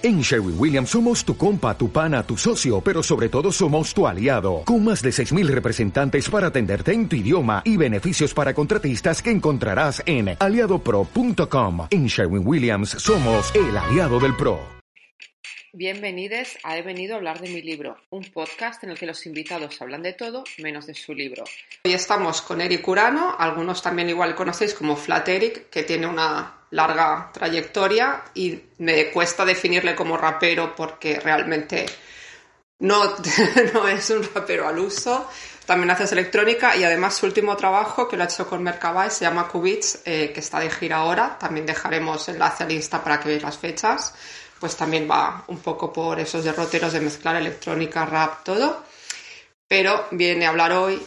En Sherwin Williams somos tu compa, tu pana, tu socio, pero sobre todo somos tu aliado, con más de 6.000 representantes para atenderte en tu idioma y beneficios para contratistas que encontrarás en aliadopro.com. En Sherwin Williams somos el aliado del PRO. Bienvenidos a He venido a hablar de mi libro, un podcast en el que los invitados hablan de todo menos de su libro. Hoy estamos con Eric Urano, algunos también igual conocéis como Flat Eric, que tiene una larga trayectoria y me cuesta definirle como rapero porque realmente no, no es un rapero al uso. También hace electrónica y además su último trabajo que lo ha hecho con Mercabay se llama Cubits, eh, que está de gira ahora. También dejaremos enlace al Insta para que veáis las fechas. Pues también va un poco por esos derroteros de mezclar electrónica, rap, todo. Pero viene a hablar hoy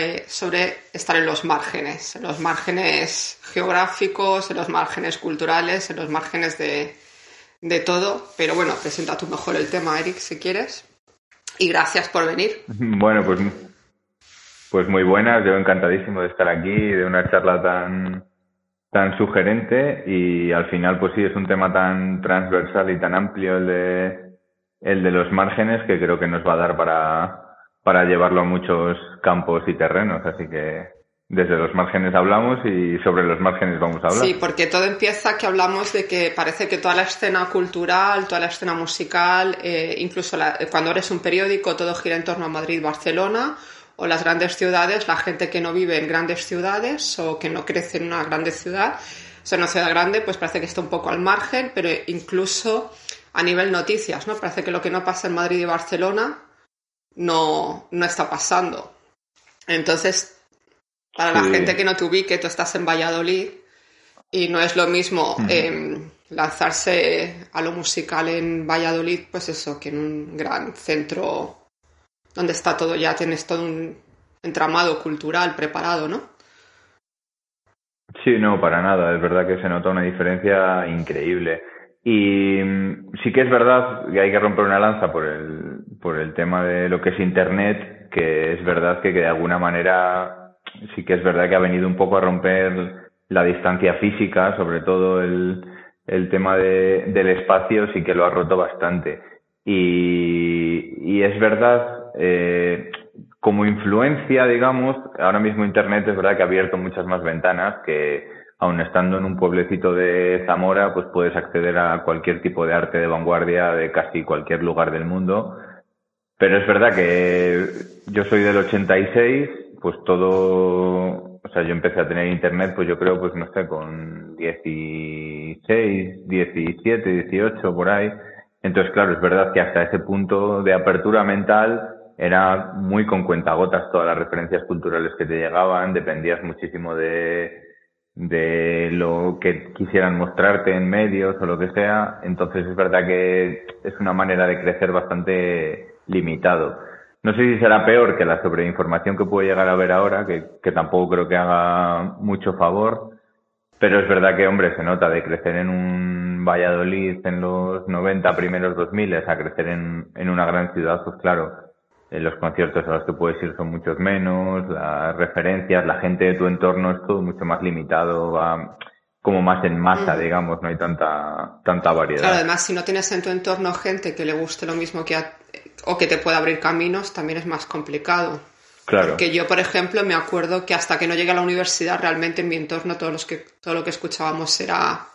eh, sobre estar en los márgenes, en los márgenes geográficos, en los márgenes culturales, en los márgenes de, de todo. Pero bueno, presenta tú mejor el tema, Eric, si quieres. Y gracias por venir. Bueno, pues, pues muy buenas. Yo encantadísimo de estar aquí, de una charla tan, tan sugerente y al final pues sí es un tema tan transversal y tan amplio el de, el de los márgenes que creo que nos va a dar para, para llevarlo a muchos campos y terrenos. Así que desde los márgenes hablamos y sobre los márgenes vamos a hablar. Sí, porque todo empieza que hablamos de que parece que toda la escena cultural, toda la escena musical, eh, incluso cuando eres un periódico, todo gira en torno a Madrid, Barcelona o las grandes ciudades, la gente que no vive en grandes ciudades o que no crece en una grande ciudad, o sea, una ciudad grande, pues parece que está un poco al margen, pero incluso a nivel noticias, ¿no? Parece que lo que no pasa en Madrid y Barcelona no, no está pasando. Entonces, para la gente que no te ubique, tú estás en Valladolid y no es lo mismo em, lanzarse a lo musical en Valladolid, pues eso, que en un gran centro donde está todo ya, tienes todo un entramado cultural preparado, ¿no? Sí, no, para nada. Es verdad que se nota una diferencia increíble. Y mm, sí que es verdad que hay que romper una lanza por el, por el tema de lo que es Internet, que es verdad que, de alguna manera sí que es verdad que ha venido un poco a romper la distancia física, sobre todo el, el tema de, del espacio sí que lo ha roto bastante. Y, y es verdad, eh, como influencia, digamos, ahora mismo Internet es verdad que ha abierto muchas más ventanas que, aun estando en un pueblecito de Zamora, pues puedes acceder a cualquier tipo de arte de vanguardia de casi cualquier lugar del mundo. Pero es verdad que yo soy del 86, pues todo, o sea, yo empecé a tener internet, pues yo creo, pues no sé, con 16, 17, 18, por ahí. Entonces, claro, es verdad que hasta ese punto de apertura mental era muy con cuentagotas todas las referencias culturales que te llegaban, dependías muchísimo de, de lo que quisieran mostrarte en medios o lo que sea. Entonces es verdad que es una manera de crecer bastante limitado. No sé si será peor que la sobreinformación que puedo llegar a ver ahora, que, que tampoco creo que haga mucho favor, pero es verdad que, hombre, se nota de crecer en un Valladolid en los 90 primeros 2000 a crecer en, en una gran ciudad, pues claro, los conciertos a los que puedes ir son muchos menos, las referencias, la gente de tu entorno es todo mucho más limitado, va como más en masa, mm. digamos, no hay tanta, tanta variedad. Claro, además, si no tienes en tu entorno gente que le guste lo mismo que a, o que te pueda abrir caminos, también es más complicado. Claro. Porque yo, por ejemplo, me acuerdo que hasta que no llegué a la universidad, realmente en mi entorno todo, los que, todo lo que escuchábamos era,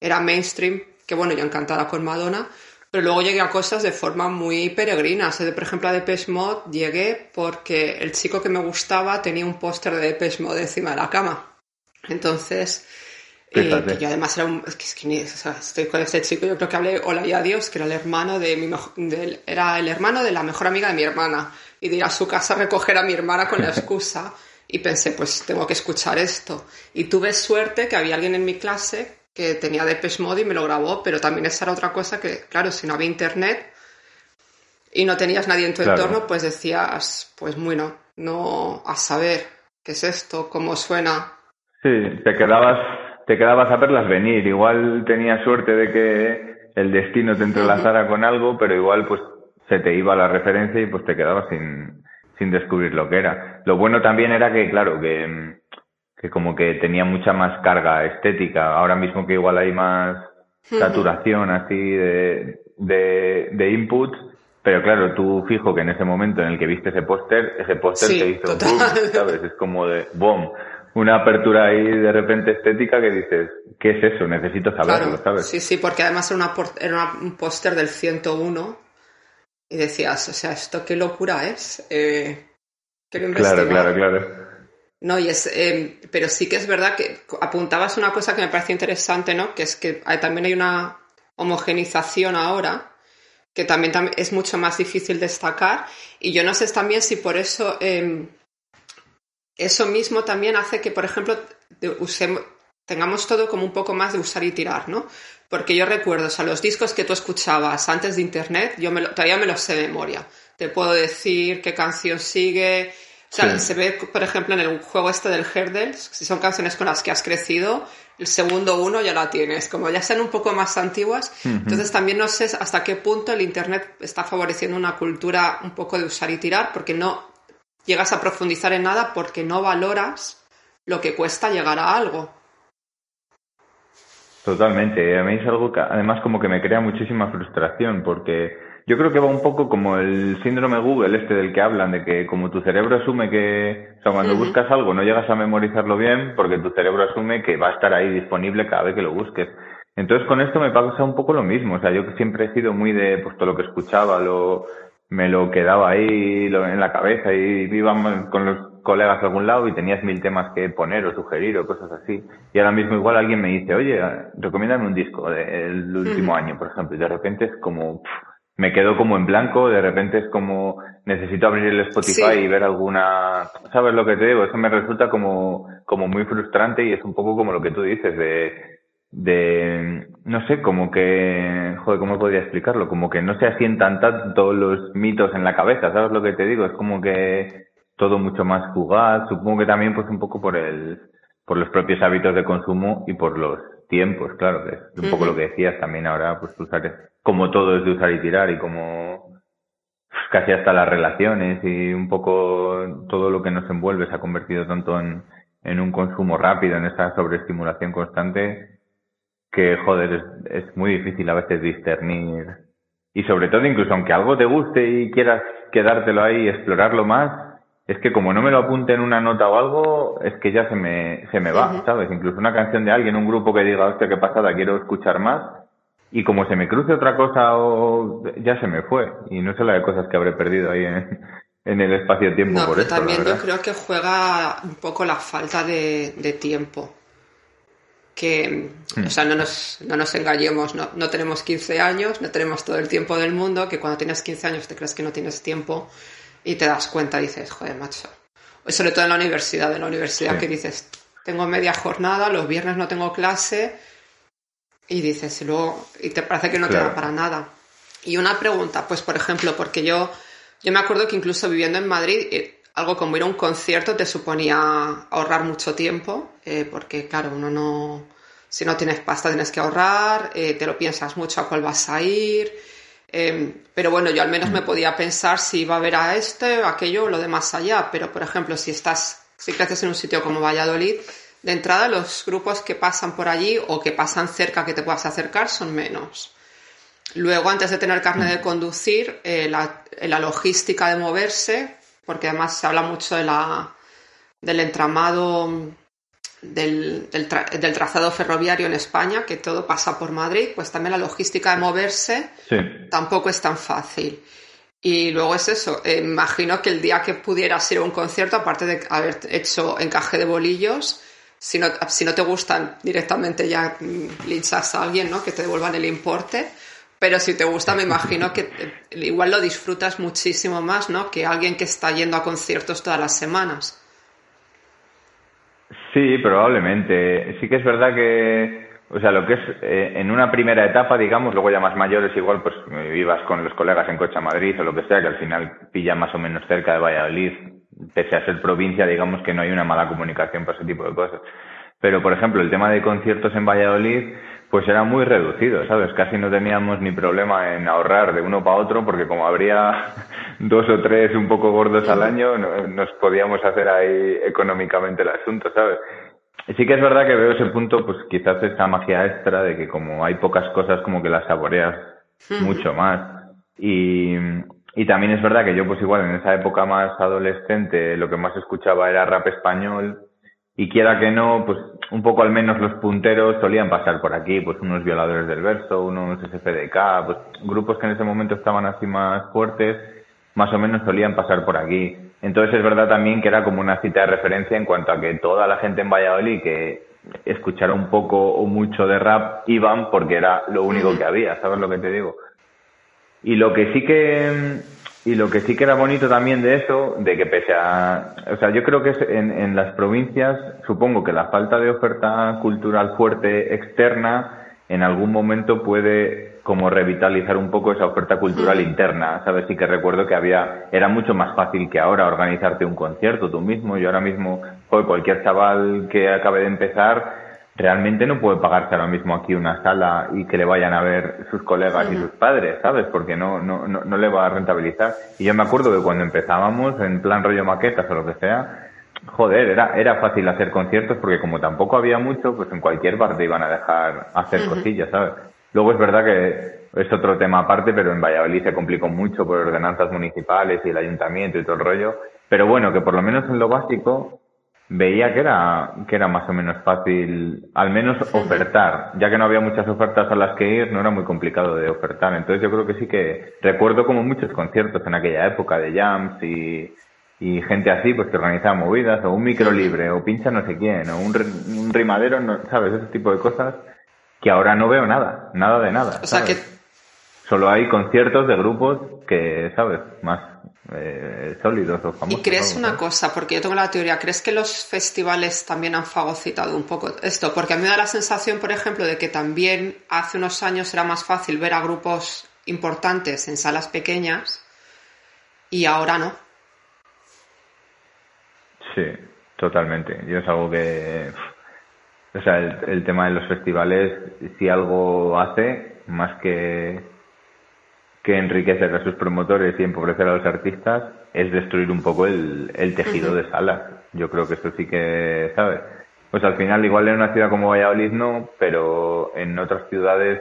era mainstream, que bueno, yo encantada con Madonna, pero luego llegué a cosas de forma muy peregrina. O sea, por ejemplo, a Depeche Mode llegué porque el chico que me gustaba tenía un póster de Depeche Mode encima de la cama. Entonces, eh, que yo además era un, es que, o sea, estoy con ese chico, yo creo que hablé hola y adiós, que era el hermano de mi era el hermano de la mejor amiga de mi hermana. Y de ir a su casa a recoger a mi hermana con la excusa. y pensé, pues tengo que escuchar esto. Y tuve suerte que había alguien en mi clase que tenía Depeche Mode y me lo grabó, pero también esa era otra cosa que, claro, si no había internet y no tenías nadie en tu entorno, pues decías, pues bueno, no a saber qué es esto, cómo suena. Sí, te quedabas, te quedabas a verlas venir. Igual tenías suerte de que el destino te entrelazara con algo, pero igual pues se te iba la referencia y pues te quedabas sin, sin descubrir lo que era. Lo bueno también era que, claro, que que como que tenía mucha más carga estética. Ahora mismo que igual hay más saturación así de, de, de input, pero claro, tú fijo que en ese momento en el que viste ese póster, ese póster te hizo boom, ¿sabes? Es como de boom, una apertura ahí de repente estética que dices, ¿qué es eso? Necesito saberlo, ¿sabes? Sí, sí, porque además era, una, era un póster del 101 y decías, o sea, ¿esto qué locura es? Eh, claro, claro, claro. No, y es, eh, pero sí que es verdad que apuntabas una cosa que me parece interesante, ¿no? Que es que también hay una homogenización ahora que también, es mucho más difícil destacar. Y yo no sé también si por eso em, eso mismo también hace que, por ejemplo, tengamos todo como un poco más de usar y tirar, ¿no? Porque yo recuerdo, o sea, los discos que tú escuchabas antes de Internet, yo todavía me los sé de memoria. Te puedo decir qué canción sigue, o sea, se ve, por ejemplo, en el juego este del Herdels, si son canciones con las que has crecido, el segundo uno ya la tienes. Como ya sean un poco más antiguas, entonces también no sé hasta qué punto el Internet está favoreciendo una cultura un poco de usar y tirar, porque no llegas a profundizar en nada porque no valoras lo que cuesta llegar a algo. Totalmente. A mí es algo que además como que me crea muchísima frustración porque yo creo que va un poco como el síndrome Google este del que hablan, de que como tu cerebro asume que, o sea, cuando buscas algo no llegas a memorizarlo bien porque tu cerebro asume que va a estar ahí disponible cada vez que lo busques. Entonces con esto me pasa un poco lo mismo, o sea, yo siempre he sido muy de, pues todo lo que escuchaba, lo, me lo quedaba ahí en la cabeza y iba con los colegas a algún lado y tenías mil temas que poner o sugerir o cosas así. Y ahora mismo igual alguien me dice, oye, recomiéndame un disco del último año, por ejemplo, y de repente es como me quedo como en blanco, de repente es como necesito abrir el Spotify y ver alguna, ¿sabes lo que te digo? Eso me resulta como, como muy frustrante y es un poco como lo que tú dices de, de, no sé, como que, joder, ¿cómo podría explicarlo? Como que no se asientan tanto los mitos en la cabeza, ¿sabes lo que te digo? Es como que todo mucho más fugaz, supongo que también pues un poco por el, por los propios hábitos de consumo y por los tiempos, claro, que es un poco lo que decías también ahora, pues usar como todo es de usar y tirar y como casi hasta las relaciones y un poco todo lo que nos envuelve se ha convertido tanto en, en un consumo rápido, en esa sobreestimulación constante, que joder, es, es muy difícil a veces discernir. Y sobre todo, incluso aunque algo te guste y quieras quedártelo ahí y explorarlo más, es que como no me lo apunte en una nota o algo, es que ya se me, se me va, ¿sabes? Incluso una canción de alguien, un grupo que diga, hostia, qué pasada, quiero escuchar más, y como se me cruce otra cosa o ya se me fue y no sé la de cosas que habré perdido ahí en, en el espacio-tiempo no, pero también yo creo que juega un poco la falta de, de tiempo que o sea no nos, no nos engañemos no, no tenemos 15 años no tenemos todo el tiempo del mundo que cuando tienes 15 años te crees que no tienes tiempo y te das cuenta dices joder macho sobre todo en la universidad en la universidad que dices tengo media jornada los viernes no tengo clase y dices, y luego, y te parece que no te da para nada. Y una pregunta, pues por ejemplo, porque yo, yo me acuerdo que incluso viviendo en Madrid, eh, algo como ir a un concierto te suponía ahorrar mucho tiempo, eh, porque claro, uno no, si no tienes pasta tienes que ahorrar, eh, te lo piensas mucho a cuál vas a ir. Em, pero bueno, yo al menos me podía pensar si iba a ver a este, aquello o lo de más allá. Pero por ejemplo, si estás, si creces en un sitio como Valladolid, de entrada, los grupos que pasan por allí o que pasan cerca que te puedas acercar son menos. Luego, antes de tener carne de conducir, eh, la, la, logística de moverse, porque además se habla mucho de la, del entramado del, del, trazado ferroviario en España, que todo pasa por Madrid, pues también la logística de moverse tampoco es tan fácil. Y luego es eso, eh, imagino que el día que pudieras ir a un concierto, aparte de haber hecho encaje de bolillos, si no, si no te gustan directamente ya mm, linchas a alguien, ¿no? Que te devuelvan el importe. Pero si te gusta, me imagino que igual lo disfrutas muchísimo más, ¿no? Que alguien que está yendo a conciertos todas las semanas. Sí, probablemente. Sí que es verdad que, o sea, lo que es eh, en una primera etapa, digamos, luego ya más mayores, igual pues vivas con los colegas en coche a Madrid o lo que sea, que al final pilla más o menos cerca de Valladolid, pese a ser provincia, digamos que no hay una mala comunicación para ese tipo de cosas. Pero, por ejemplo, el tema de conciertos en Valladolid, pues era muy reducido, ¿sabes? Casi no teníamos ni problema en ahorrar de uno para otro, porque como habría dos o tres un poco gordos al año, nos podíamos hacer ahí económicamente el asunto, ¿sabes? sí que es verdad que veo ese punto, pues quizás esa magia extra de que como hay pocas cosas como que las saboreas mucho más. Y, y también es verdad que yo pues igual en esa época más adolescente lo que más escuchaba era rap español y quiera que no, pues un poco al menos los punteros solían pasar por aquí, pues unos violadores del verso, unos SFDK, pues grupos que en ese momento estaban así más fuertes, más o menos solían pasar por aquí. Entonces es verdad también que era como una cita de referencia en cuanto a que toda la gente en Valladolid que escuchara un poco o mucho de rap iban porque era lo único que había, ¿sabes lo que te digo? Y lo que sí que y lo que sí que era bonito también de eso, de que pese a, o sea, yo creo que en, en las provincias, supongo que la falta de oferta cultural fuerte externa en algún momento puede como revitalizar un poco esa oferta cultural interna, ¿sabes? Sí que recuerdo que había, era mucho más fácil que ahora organizarte un concierto tú mismo. Yo ahora mismo, cualquier chaval que acabe de empezar, realmente no puede pagarse ahora mismo aquí una sala y que le vayan a ver sus colegas y sus padres, ¿sabes? Porque no, no, no, no le va a rentabilizar. Y yo me acuerdo que cuando empezábamos, en plan rollo maquetas o lo que sea, joder, era, era fácil hacer conciertos porque como tampoco había mucho, pues en cualquier parte iban a dejar hacer cosillas, ¿sabes? Luego es verdad que es otro tema aparte, pero en Valladolid se complicó mucho por ordenanzas municipales y el ayuntamiento y todo el rollo. Pero bueno, que por lo menos en lo básico veía que era, que era más o menos fácil, al menos ofertar. Ya que no había muchas ofertas a las que ir, no era muy complicado de ofertar. Entonces yo creo que sí que recuerdo como muchos conciertos en aquella época de jams y, y gente así, pues que organizaba movidas, o un micro libre, o pincha no sé quién, o un, un rimadero, no, ¿sabes? Ese tipo de cosas que ahora no veo nada, nada de nada. O sea que... Solo hay conciertos de grupos que, ¿sabes? Más eh, sólidos o famosos. ¿Y crees una cosa? Porque yo tengo la teoría, ¿crees que los festivales también han fagocitado un poco esto? Porque a mí me da la sensación, por ejemplo, de que también hace unos años era más fácil ver a grupos importantes en salas pequeñas y ahora no. Sí, totalmente. Yo es algo que o sea, el, tema de los festivales, si algo hace, más que, que enriquecer a sus promotores y empobrecer a los artistas, es destruir un poco el, el tejido de salas. Yo creo que esto sí que, ¿sabes? Pues al final, igual en una ciudad como Valladolid no, pero en otras ciudades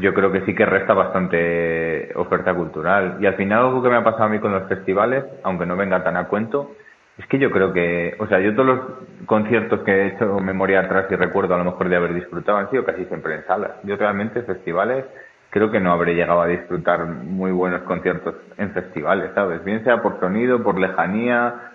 yo creo que sí que resta bastante oferta cultural. Y al final algo que me ha pasado a mí con los festivales, aunque no venga tan a cuento, es que yo creo que, o sea, yo todos los conciertos que he hecho memoria atrás y recuerdo a lo mejor de haber disfrutado han sido casi siempre en salas. Yo realmente festivales creo que no habré llegado a disfrutar muy buenos conciertos en festivales, ¿sabes? Bien sea por sonido, por lejanía,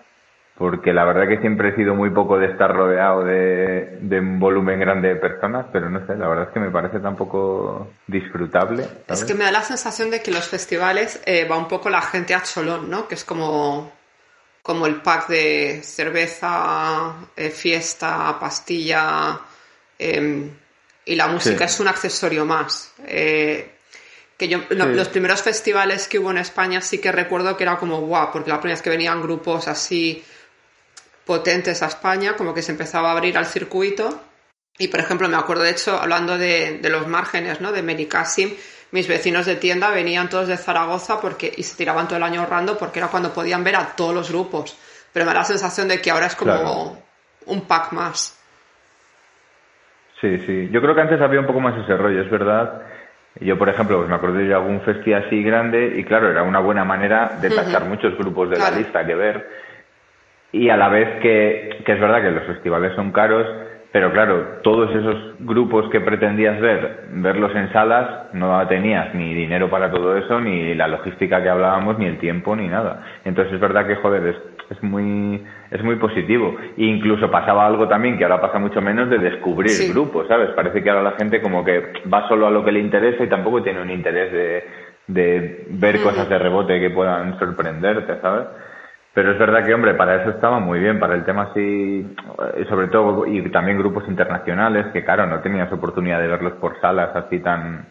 porque la verdad que siempre he sido muy poco de estar rodeado de, de un volumen grande de personas, pero no sé, la verdad es que me parece tampoco disfrutable. Es que me da la sensación de que los festivales eh, va un poco la gente a cholón, ¿no? Que es como como el pack de cerveza, eh, fiesta, pastilla em, y la música es un accesorio más. Eh, que yo, los primeros festivales que hubo en España sí que recuerdo que era como guau, porque la primera vez que venían grupos así potentes a España, como que se empezaba a abrir al circuito. Y por ejemplo, me acuerdo de hecho, hablando de, de los márgenes, ¿no? De Mericassim, mis vecinos de tienda venían todos de Zaragoza porque, y se tiraban todo el año ahorrando porque era cuando podían ver a todos los grupos. Pero me da la sensación de que ahora es como un pack más. Sí, sí. Yo creo que antes había un poco más ese rollo, es verdad. Yo, por ejemplo, pues me acuerdo de algún festival así grande y claro, era una buena manera de tachar muchos grupos de la lista que ver. Y a la vez que, que es verdad que los festivales son caros, pero claro, todos esos grupos que pretendías ver, verlos en salas, no tenías ni dinero para todo eso, ni la logística que hablábamos, ni el tiempo, ni nada. Entonces es verdad que, joder, es, es muy, es muy positivo. E incluso pasaba algo también, que ahora pasa mucho menos, de descubrir grupos, ¿sabes? Parece que ahora la gente como que va solo a lo que le interesa y tampoco tiene un interés de, de ver cosas de rebote que puedan sorprenderte, ¿sabes? Pero es verdad que, hombre, para eso estaba muy bien, para el tema así, eh, sobre todo, y también grupos internacionales, que claro, no tenías oportunidad de verlos por salas así tan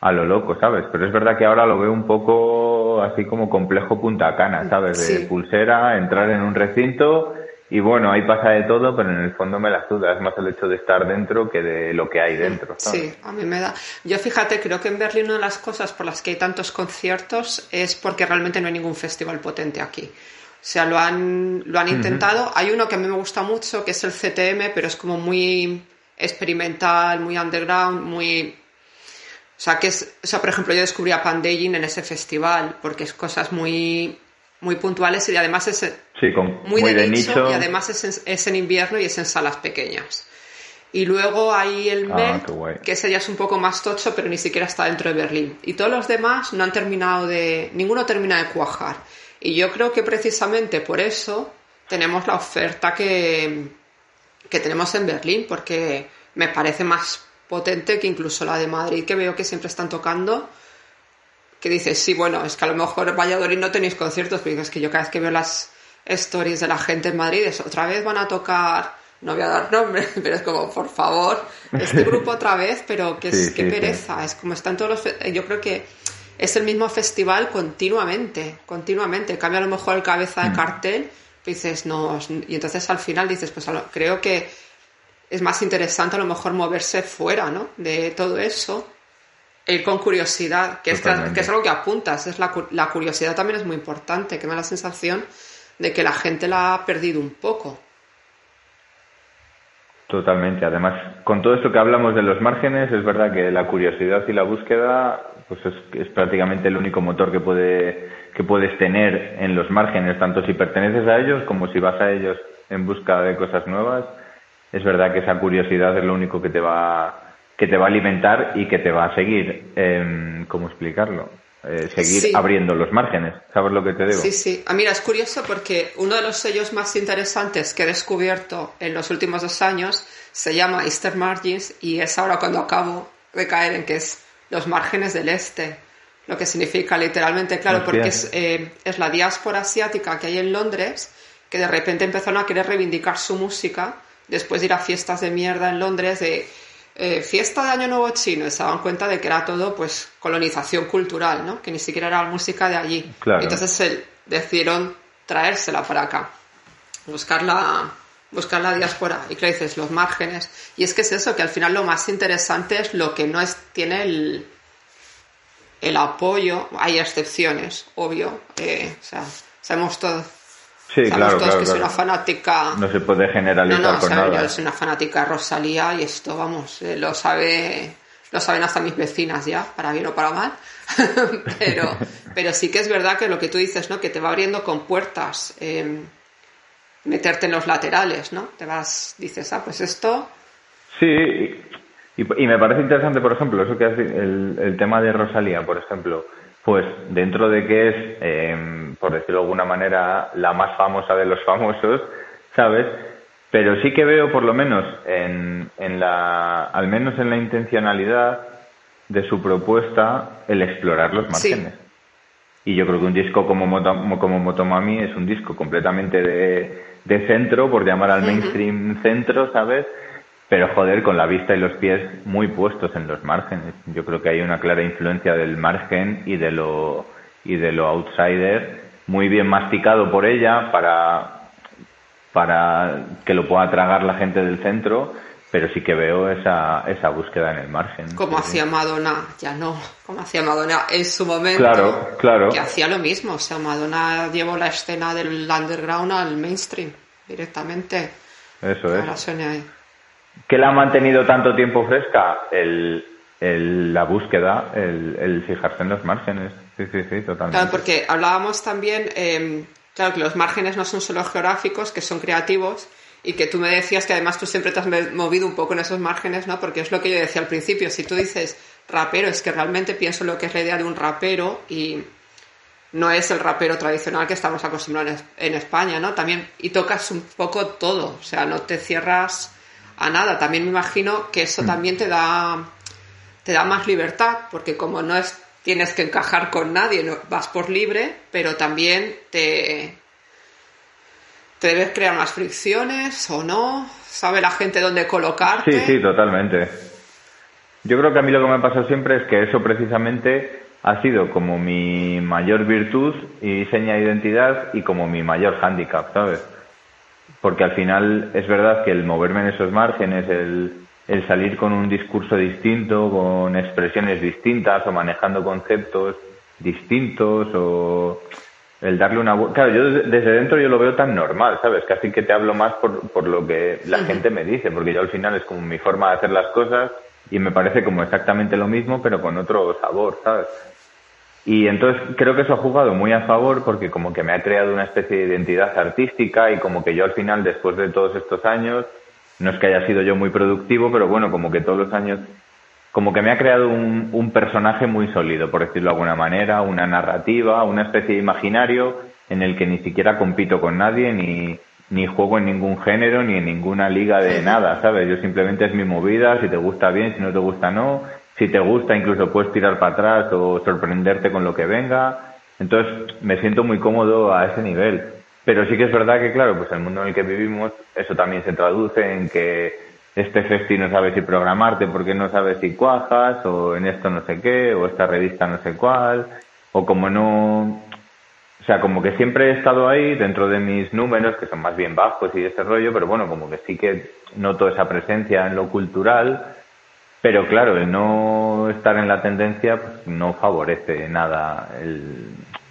a lo loco, ¿sabes? Pero es verdad que ahora lo veo un poco así como complejo Punta Cana, ¿sabes? De pulsera, entrar en un recinto y bueno, ahí pasa de todo, pero en el fondo me la duda, es más el hecho de estar dentro que de lo que hay dentro. ¿sabes? Sí, a mí me da. Yo fíjate, creo que en Berlín una de las cosas por las que hay tantos conciertos es porque realmente no hay ningún festival potente aquí. sea, lo han, lo han intentado. Hay uno que a mí me gusta mucho, que es el CTM, pero es como muy experimental, muy underground, muy... O sea, que es, o sea, por ejemplo, yo descubrí a Pandaging en ese festival, porque es cosas muy, muy puntuales y además es muy, de, nicho, y además es en, es en invierno y es en salas pequeñas. Y luego hay el ah, que ese ya es un poco más tocho, pero ni siquiera está dentro de Berlín. Y todos los demás no han terminado de. Ninguno termina de cuajar. Y yo creo que precisamente por eso tenemos la oferta que, que tenemos en Berlín, porque me parece más potente que incluso la de Madrid, que veo que siempre están tocando. Que dices, sí, bueno, es que a lo mejor en Valladolid no tenéis conciertos, pero es que yo cada vez que veo las stories de la gente en Madrid, es otra vez van a tocar no voy a dar nombre, pero es como, por favor, este grupo otra vez, pero qué, es, qué pereza, es como están todos los... Yo creo que es el mismo festival continuamente, continuamente, cambia a lo mejor el cabeza de mm. cartel, dices, no, y entonces al final dices, pues creo que es más interesante a lo mejor moverse fuera, ¿no? De todo eso, e ir con curiosidad, que es, que es algo que apuntas, es la, la curiosidad también es muy importante, que me da la sensación de que la gente la ha perdido un poco. Totalmente. Además, con todo esto que hablamos de los márgenes, es verdad que la curiosidad y la búsqueda, pues es, es prácticamente el único motor que puede que puedes tener en los márgenes, tanto si perteneces a ellos como si vas a ellos en busca de cosas nuevas. Es verdad que esa curiosidad es lo único que te va que te va a alimentar y que te va a seguir. Eh, ¿Cómo explicarlo? Eh, seguir abriendo los márgenes. ¿Sabes lo que te digo? Sí, sí. Ah, mira, es curioso porque uno de los sellos más interesantes que he descubierto en los últimos dos años se llama Easter Margins y es ahora cuando acabo de caer en que es los márgenes del este. Lo que significa literalmente, claro, porque es, eh, es la diáspora asiática que hay en Londres que de repente empezaron a querer reivindicar su música después de ir a fiestas de mierda en Londres de eh, fiesta de Año Nuevo chino y se daban cuenta de que era todo pues colonización cultural, ¿no? Que ni siquiera era música de allí. Entonces decidieron traérsela para acá, buscar la, buscar la diáspora. Y claro, dices, los márgenes. Y es que es eso, que al final lo más interesante es lo que no es, tiene el, el apoyo. Hay excepciones, obvio. Eh, o sea, sabemos todo Sí, claro, claro, que soy una fanática. No se puede generalizar no, no, con nada. Yo soy una fanática de Rosalía y esto, vamos, eh, lo sabe, lo saben hasta mis vecinas ya, para bien o para mal. pero, pero sí que es verdad que lo que tú dices, ¿no? Que te va abriendo con puertas, em, meterte en los laterales, ¿no? Te vas, dices, ah, pues esto. Sí, y, y me parece interesante, por ejemplo, eso que has, el, el tema de Rosalía, por ejemplo pues dentro de que es, eh, por decirlo de alguna manera, la más famosa de los famosos, ¿sabes? Pero sí que veo, por lo menos, en, en la, al menos en la intencionalidad de su propuesta, el explorar los márgenes. Y yo creo que un disco como, como Motomami es un disco completamente de, de centro, por llamar al mainstream centro, ¿sabes? Pero joder, con la vista y los pies muy puestos en los márgenes. Yo creo que hay una clara influencia del margen y de lo, y de lo outsider, muy bien masticado por ella para, para que lo pueda tragar la gente del centro, pero sí que veo esa, esa búsqueda en el margen. Como hacía Madonna, ya no, como hacía Madonna en su momento. Claro, claro. Que hacía lo mismo, o sea, Madonna llevó la escena del underground al mainstream directamente. Eso es. ¿Qué la ha mantenido tanto tiempo fresca? El, la búsqueda, el, fijarse en los márgenes. Sí, sí, sí, totalmente. Claro, porque hablábamos también, em, claro, que los márgenes no son solo geográficos, que son creativos, y que tú me decías que además tú siempre te has movido un poco en esos márgenes, ¿no? Porque es lo que yo decía al principio, si tú dices rapero, es que realmente pienso lo que es la idea de un rapero y no es el rapero tradicional que estamos acostumbrados en España, ¿no? También, y tocas un poco todo, o sea, no te cierras a nada. También me imagino que eso mm. también te da, te da más libertad, porque como no es, tienes que encajar con nadie, no, vas por libre, pero también te, te debes crear más fricciones o no, sabe la gente dónde colocarte. Sí, sí, totalmente. Yo creo que a mí lo que me ha pasado siempre es que eso precisamente ha sido como mi mayor virtud y seña de identidad y como mi mayor hándicap, ¿sabes? Porque al final es verdad que el moverme en esos márgenes, el, el salir con un discurso distinto, con expresiones distintas o manejando conceptos distintos o el darle una claro yo desde dentro yo lo veo tan normal sabes casi que te hablo más por, por lo que la gente me dice porque yo al final es como mi forma de hacer las cosas y me parece como exactamente lo mismo pero con otro sabor sabes y entonces creo que eso ha jugado muy a favor porque como que me ha creado una especie de identidad artística y como que yo al final después de todos estos años no es que haya sido yo muy productivo pero bueno como que todos los años como que me ha creado un, un, personaje muy sólido, por decirlo de alguna manera, una narrativa, una especie de imaginario en el que ni siquiera compito con nadie, ni, ni juego en ningún género, ni en ninguna liga de nada, ¿sabes? Yo simplemente es mi movida, si te gusta bien, si no te gusta no, si te gusta incluso puedes tirar para atrás o sorprenderte con lo que venga. Entonces me siento muy cómodo a ese nivel. Pero sí que es verdad que, claro, pues el mundo en el que vivimos, eso también se traduce en que este festi no sabe si programarte porque no sabe si cuajas, o en esto no sé qué, o esta revista no sé cuál, o como no... O sea, como que siempre he estado ahí dentro de mis números, que son más bien bajos y ese rollo, pero bueno, como que sí que noto esa presencia en lo cultural, pero claro, el no estar en la tendencia pues, no favorece nada el,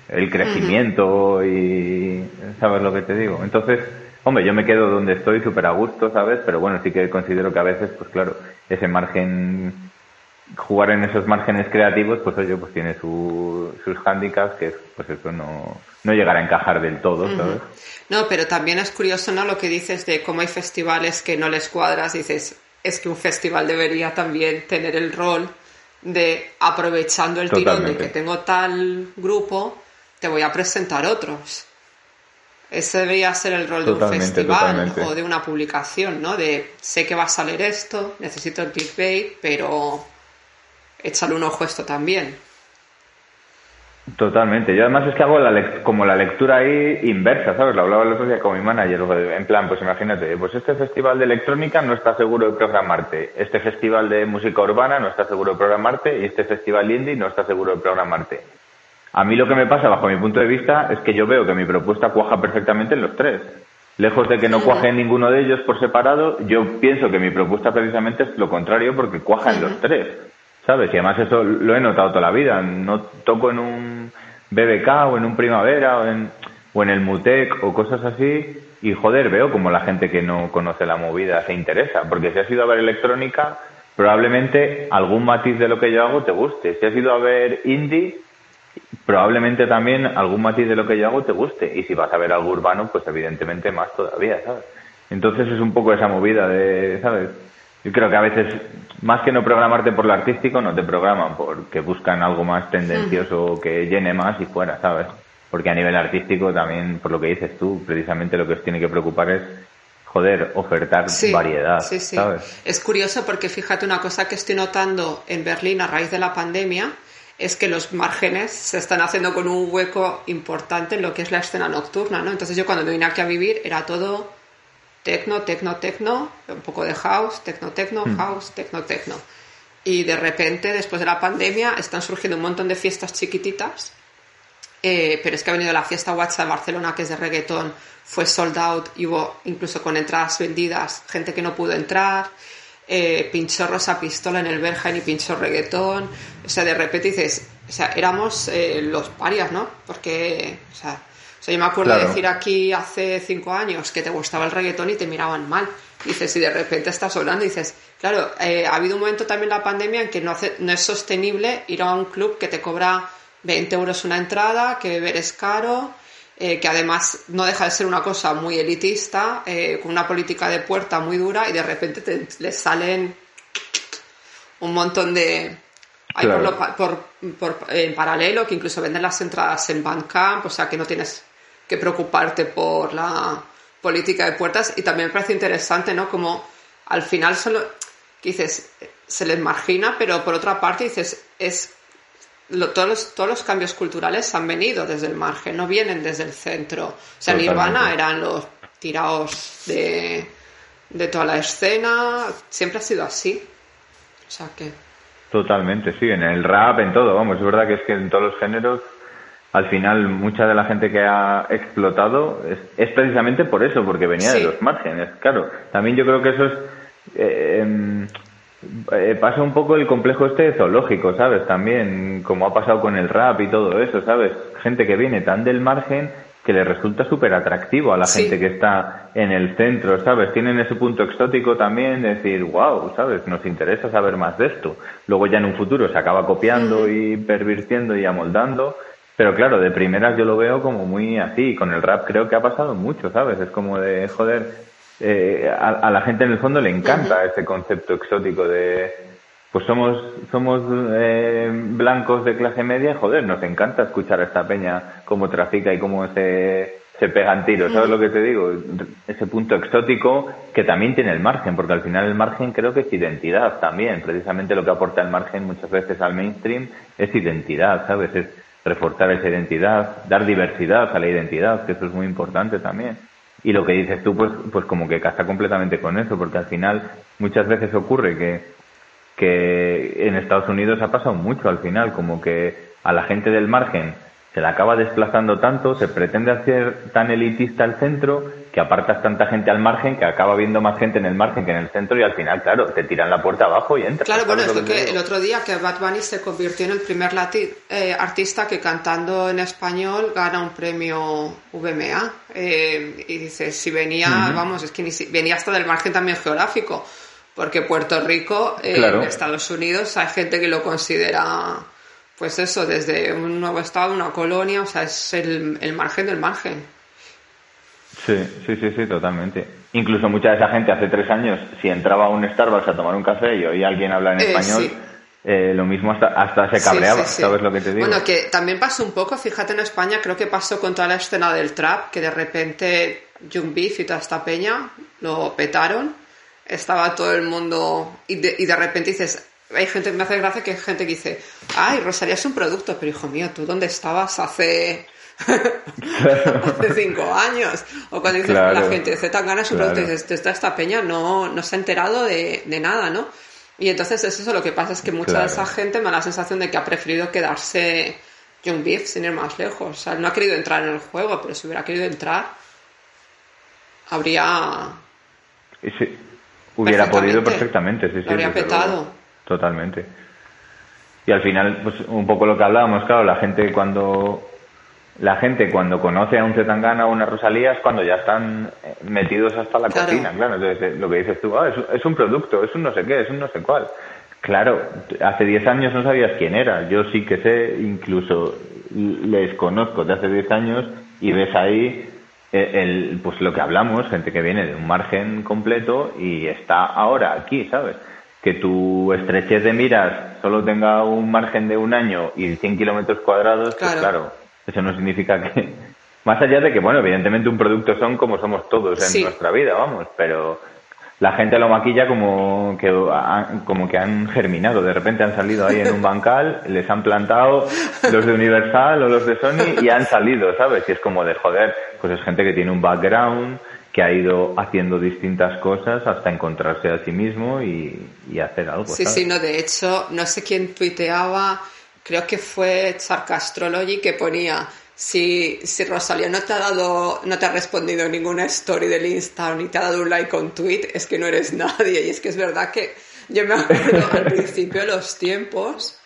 el crecimiento y... ¿Sabes lo que te digo? Entonces Hombre, yo me quedo donde estoy súper a gusto, ¿sabes? Pero bueno, sí que considero que a veces, pues claro, ese margen, jugar en esos márgenes creativos, pues oye, pues tiene sus hándicaps, que pues eso no, no llegar a encajar del todo, ¿sabes? No, pero también es curioso, ¿no? Lo que dices de cómo hay festivales que no les cuadras, dices, es que un festival debería también tener el rol de aprovechando el tirón de que tengo tal grupo, te voy a presentar otros. Ese debería ser el rol de un festival o de una publicación, ¿no? De sé que va a salir esto, necesito el clickbait, pero échale un ojo esto también. Totalmente. Yo además es que hago la como la lectura ahí inversa, ¿sabes? Lo hablaba el otro día con mi manager. En plan, pues imagínate, pues este festival de electrónica no está seguro de programarte. Este festival de música urbana no está seguro de programarte. Y este festival indie no está seguro de programarte a mí lo que me pasa, bajo mi punto de vista, es que yo veo que mi propuesta cuaja perfectamente en los tres. Lejos de que no cuaje en ninguno de ellos por separado, yo pienso que mi propuesta precisamente es lo contrario porque cuaja en los tres. ¿Sabes? Y además eso lo he notado toda la vida. No toco en un BBK o en un Primavera o en, o en el Mutec o cosas así y joder, veo como la gente que no conoce la movida se interesa. Porque si has ido a ver electrónica, probablemente algún matiz de lo que yo hago te guste. Si has ido a ver indie, probablemente también algún matiz de lo que yo hago te guste. Y si vas a ver algo urbano, pues evidentemente más todavía, ¿sabes? Entonces es un poco esa movida de, ¿sabes? Yo creo que a veces, más que no programarte por lo artístico, no te programan porque buscan algo más tendencioso que llene más y fuera, ¿sabes? Porque a nivel artístico también, por lo que dices tú, precisamente lo que os tiene que preocupar es joder, ofertar variedad. Sí, sí. ¿sabes? Es curioso porque fíjate una cosa que estoy notando en Berlín a raíz de la pandemia, es que los márgenes se están haciendo con un hueco importante en lo que es la escena nocturna, ¿no? Entonces yo cuando me vine aquí a vivir era todo tecno, tecno, tecno, un poco de house, tecno, tecno, hmm. house, tecno, tecno. Y de repente, después de la pandemia, están surgiendo un montón de fiestas chiquititas, eh, pero es que ha venido la fiesta WhatsApp de Barcelona, que es de reggaetón, fue sold out, y hubo incluso con entradas vendidas, gente que no pudo entrar eh, pinchó Rosa Pistola en el Bergen y pinchó reggaetón. O sea, de repente dices, o sea, éramos eh, los parias, ¿no? Porque, o sea, yo me acuerdo de decir aquí hace cinco años que te gustaba el reggaetón y te miraban mal. Dices, y de repente estás hablando y dices, claro, eh, ha habido un momento también en la pandemia en que no, hace, no es sostenible ir a un club que te cobra 20 euros una entrada, que beber es caro, eh, que además no deja de ser una cosa muy elitista, eh, con una política de puerta muy dura y de repente te, les salen un montón de... Hay por, por, en paralelo que incluso venden las entradas en Bandcamp, o sea que no tienes que preocuparte por la política de puertas y también me parece interesante, ¿no? Como al final solo, que dices, se les margina, pero por otra parte dices, es todos, los, todos los cambios culturales han venido desde el margen, no vienen desde el centro. O sea, Nirvana eran los tirados de, de toda la escena, siempre ha sido así. O sea que... Totalmente, sí, en el rap, en todo, vamos, es verdad que es que en todos los géneros, al final, mucha de la gente que ha explotado es, precisamente por eso, porque venía de los márgenes, claro. También yo creo que eso es... Eh, em, eh, pasa un poco el complejo este zoológico, ¿sabes? También, como ha pasado con el rap y todo eso, ¿sabes? Gente que viene tan del margen que le resulta súper atractivo a la gente que está en el centro, ¿sabes? Tienen ese punto exótico también de decir, wow, ¿sabes? Nos interesa saber más de esto. Luego ya en un futuro se acaba copiando y pervirtiendo y amoldando, pero claro, de primeras yo lo veo como muy así. Con el rap creo que ha pasado mucho, ¿sabes? Es como de, joder, eh, a, la gente en el fondo le encanta ese concepto exótico de, pues somos, somos eh, blancos de clase media, joder, nos encanta escuchar a esta peña cómo trafica y cómo se, se pegan tiros, ¿sabes lo que te digo? Ese punto exótico que también tiene el margen, porque al final el margen creo que es identidad también, precisamente lo que aporta el margen muchas veces al mainstream es identidad, ¿sabes? Es reforzar esa identidad, dar diversidad a la identidad, que eso es muy importante también. Y lo que dices tú, pues, pues como que casa completamente con eso, porque al final muchas veces ocurre que, que en Estados Unidos ha pasado mucho al final, como que a la gente del margen se la acaba desplazando tanto, se pretende hacer tan elitista el centro, que apartas tanta gente al margen, que acaba viendo más gente en el margen que en el centro y al final, claro, te tiran la puerta abajo y entras. Claro, bueno, es que, el otro día que Bad Bunny se convirtió en el primer eh, artista que cantando en español gana un premio VMA. Eh, y dices, si venía, vamos, es que ni venía hasta del margen también geográfico, porque Puerto Rico, eh, en Estados Unidos, hay gente que lo considera pues eso, desde un nuevo estado, una colonia, o sea, es el, el margen del margen. Sí, sí, sí, sí, totalmente. Incluso mucha de esa gente hace tres años, si entraba a un Starbucks a tomar un café y oía a alguien hablar en eh, español, eh, lo mismo hasta, hasta se cabreaba, ¿sabes lo que te digo? Bueno, que también pasó un poco, fíjate en España, creo que pasó con toda la escena del trap, que de repente Young Beef y toda esta peña lo petaron, estaba todo el mundo, y de, y de repente dices, hay gente, me hace gracia que hay gente que dice, ay, Rosalía es un producto, pero hijo mío, ¿tú dónde estabas hace, hace cinco años? O cuando dices la gente, Z ganas es un producto, y dices, esta peña no, no se ha enterado de, de, nada, ¿no? Y entonces es eso, lo que pasa es que mucha de esa gente me da la sensación de que ha preferido quedarse Young Beef sin ir más lejos. O sea, no ha querido entrar en el juego, pero si hubiera querido entrar, habría... Sí, hubiera podido perfectamente, sí, sí. habría petado. Totalmente. Y al final, pues un poco lo que hablábamos, claro, la gente cuando la gente cuando conoce a un Zetangana o una Rosalía es cuando ya están eh, metidos hasta la cocina, claro. Entonces, eh, lo que dices tú, ah, es, un producto, es un no sé qué, es un no sé cuál. Claro, hace 10 años no sabías quién era. Yo sí que sé, incluso les conozco de hace 10 años y ves ahí eh, el, pues lo que hablamos, gente que viene de un margen completo y está ahora aquí, ¿sabes? que tu estrechez de miras solo tenga un margen de un año y 100 kilómetros cuadrados, pues claro, eso no significa que... Más allá de que, bueno, evidentemente un producto son como somos todos en nuestra vida, vamos, pero la gente lo maquilla como que, como que han germinado, de repente han salido ahí en un bancal, les han plantado los de Universal o los de Sony y han salido, ¿sabes? Y es como de joder, pues es gente que tiene un background, que ha ido haciendo distintas cosas hasta encontrarse a sí mismo y, hacer algo. Sí, sí, no, de hecho, no sé quién tuiteaba, creo que fue Charcastrology que ponía, si, si Rosalía no te ha dado, no te ha respondido ninguna story del Insta ni te ha dado un like con tweet, es que no eres nadie. Y es que es verdad que yo me acuerdo al principio de los tiempos,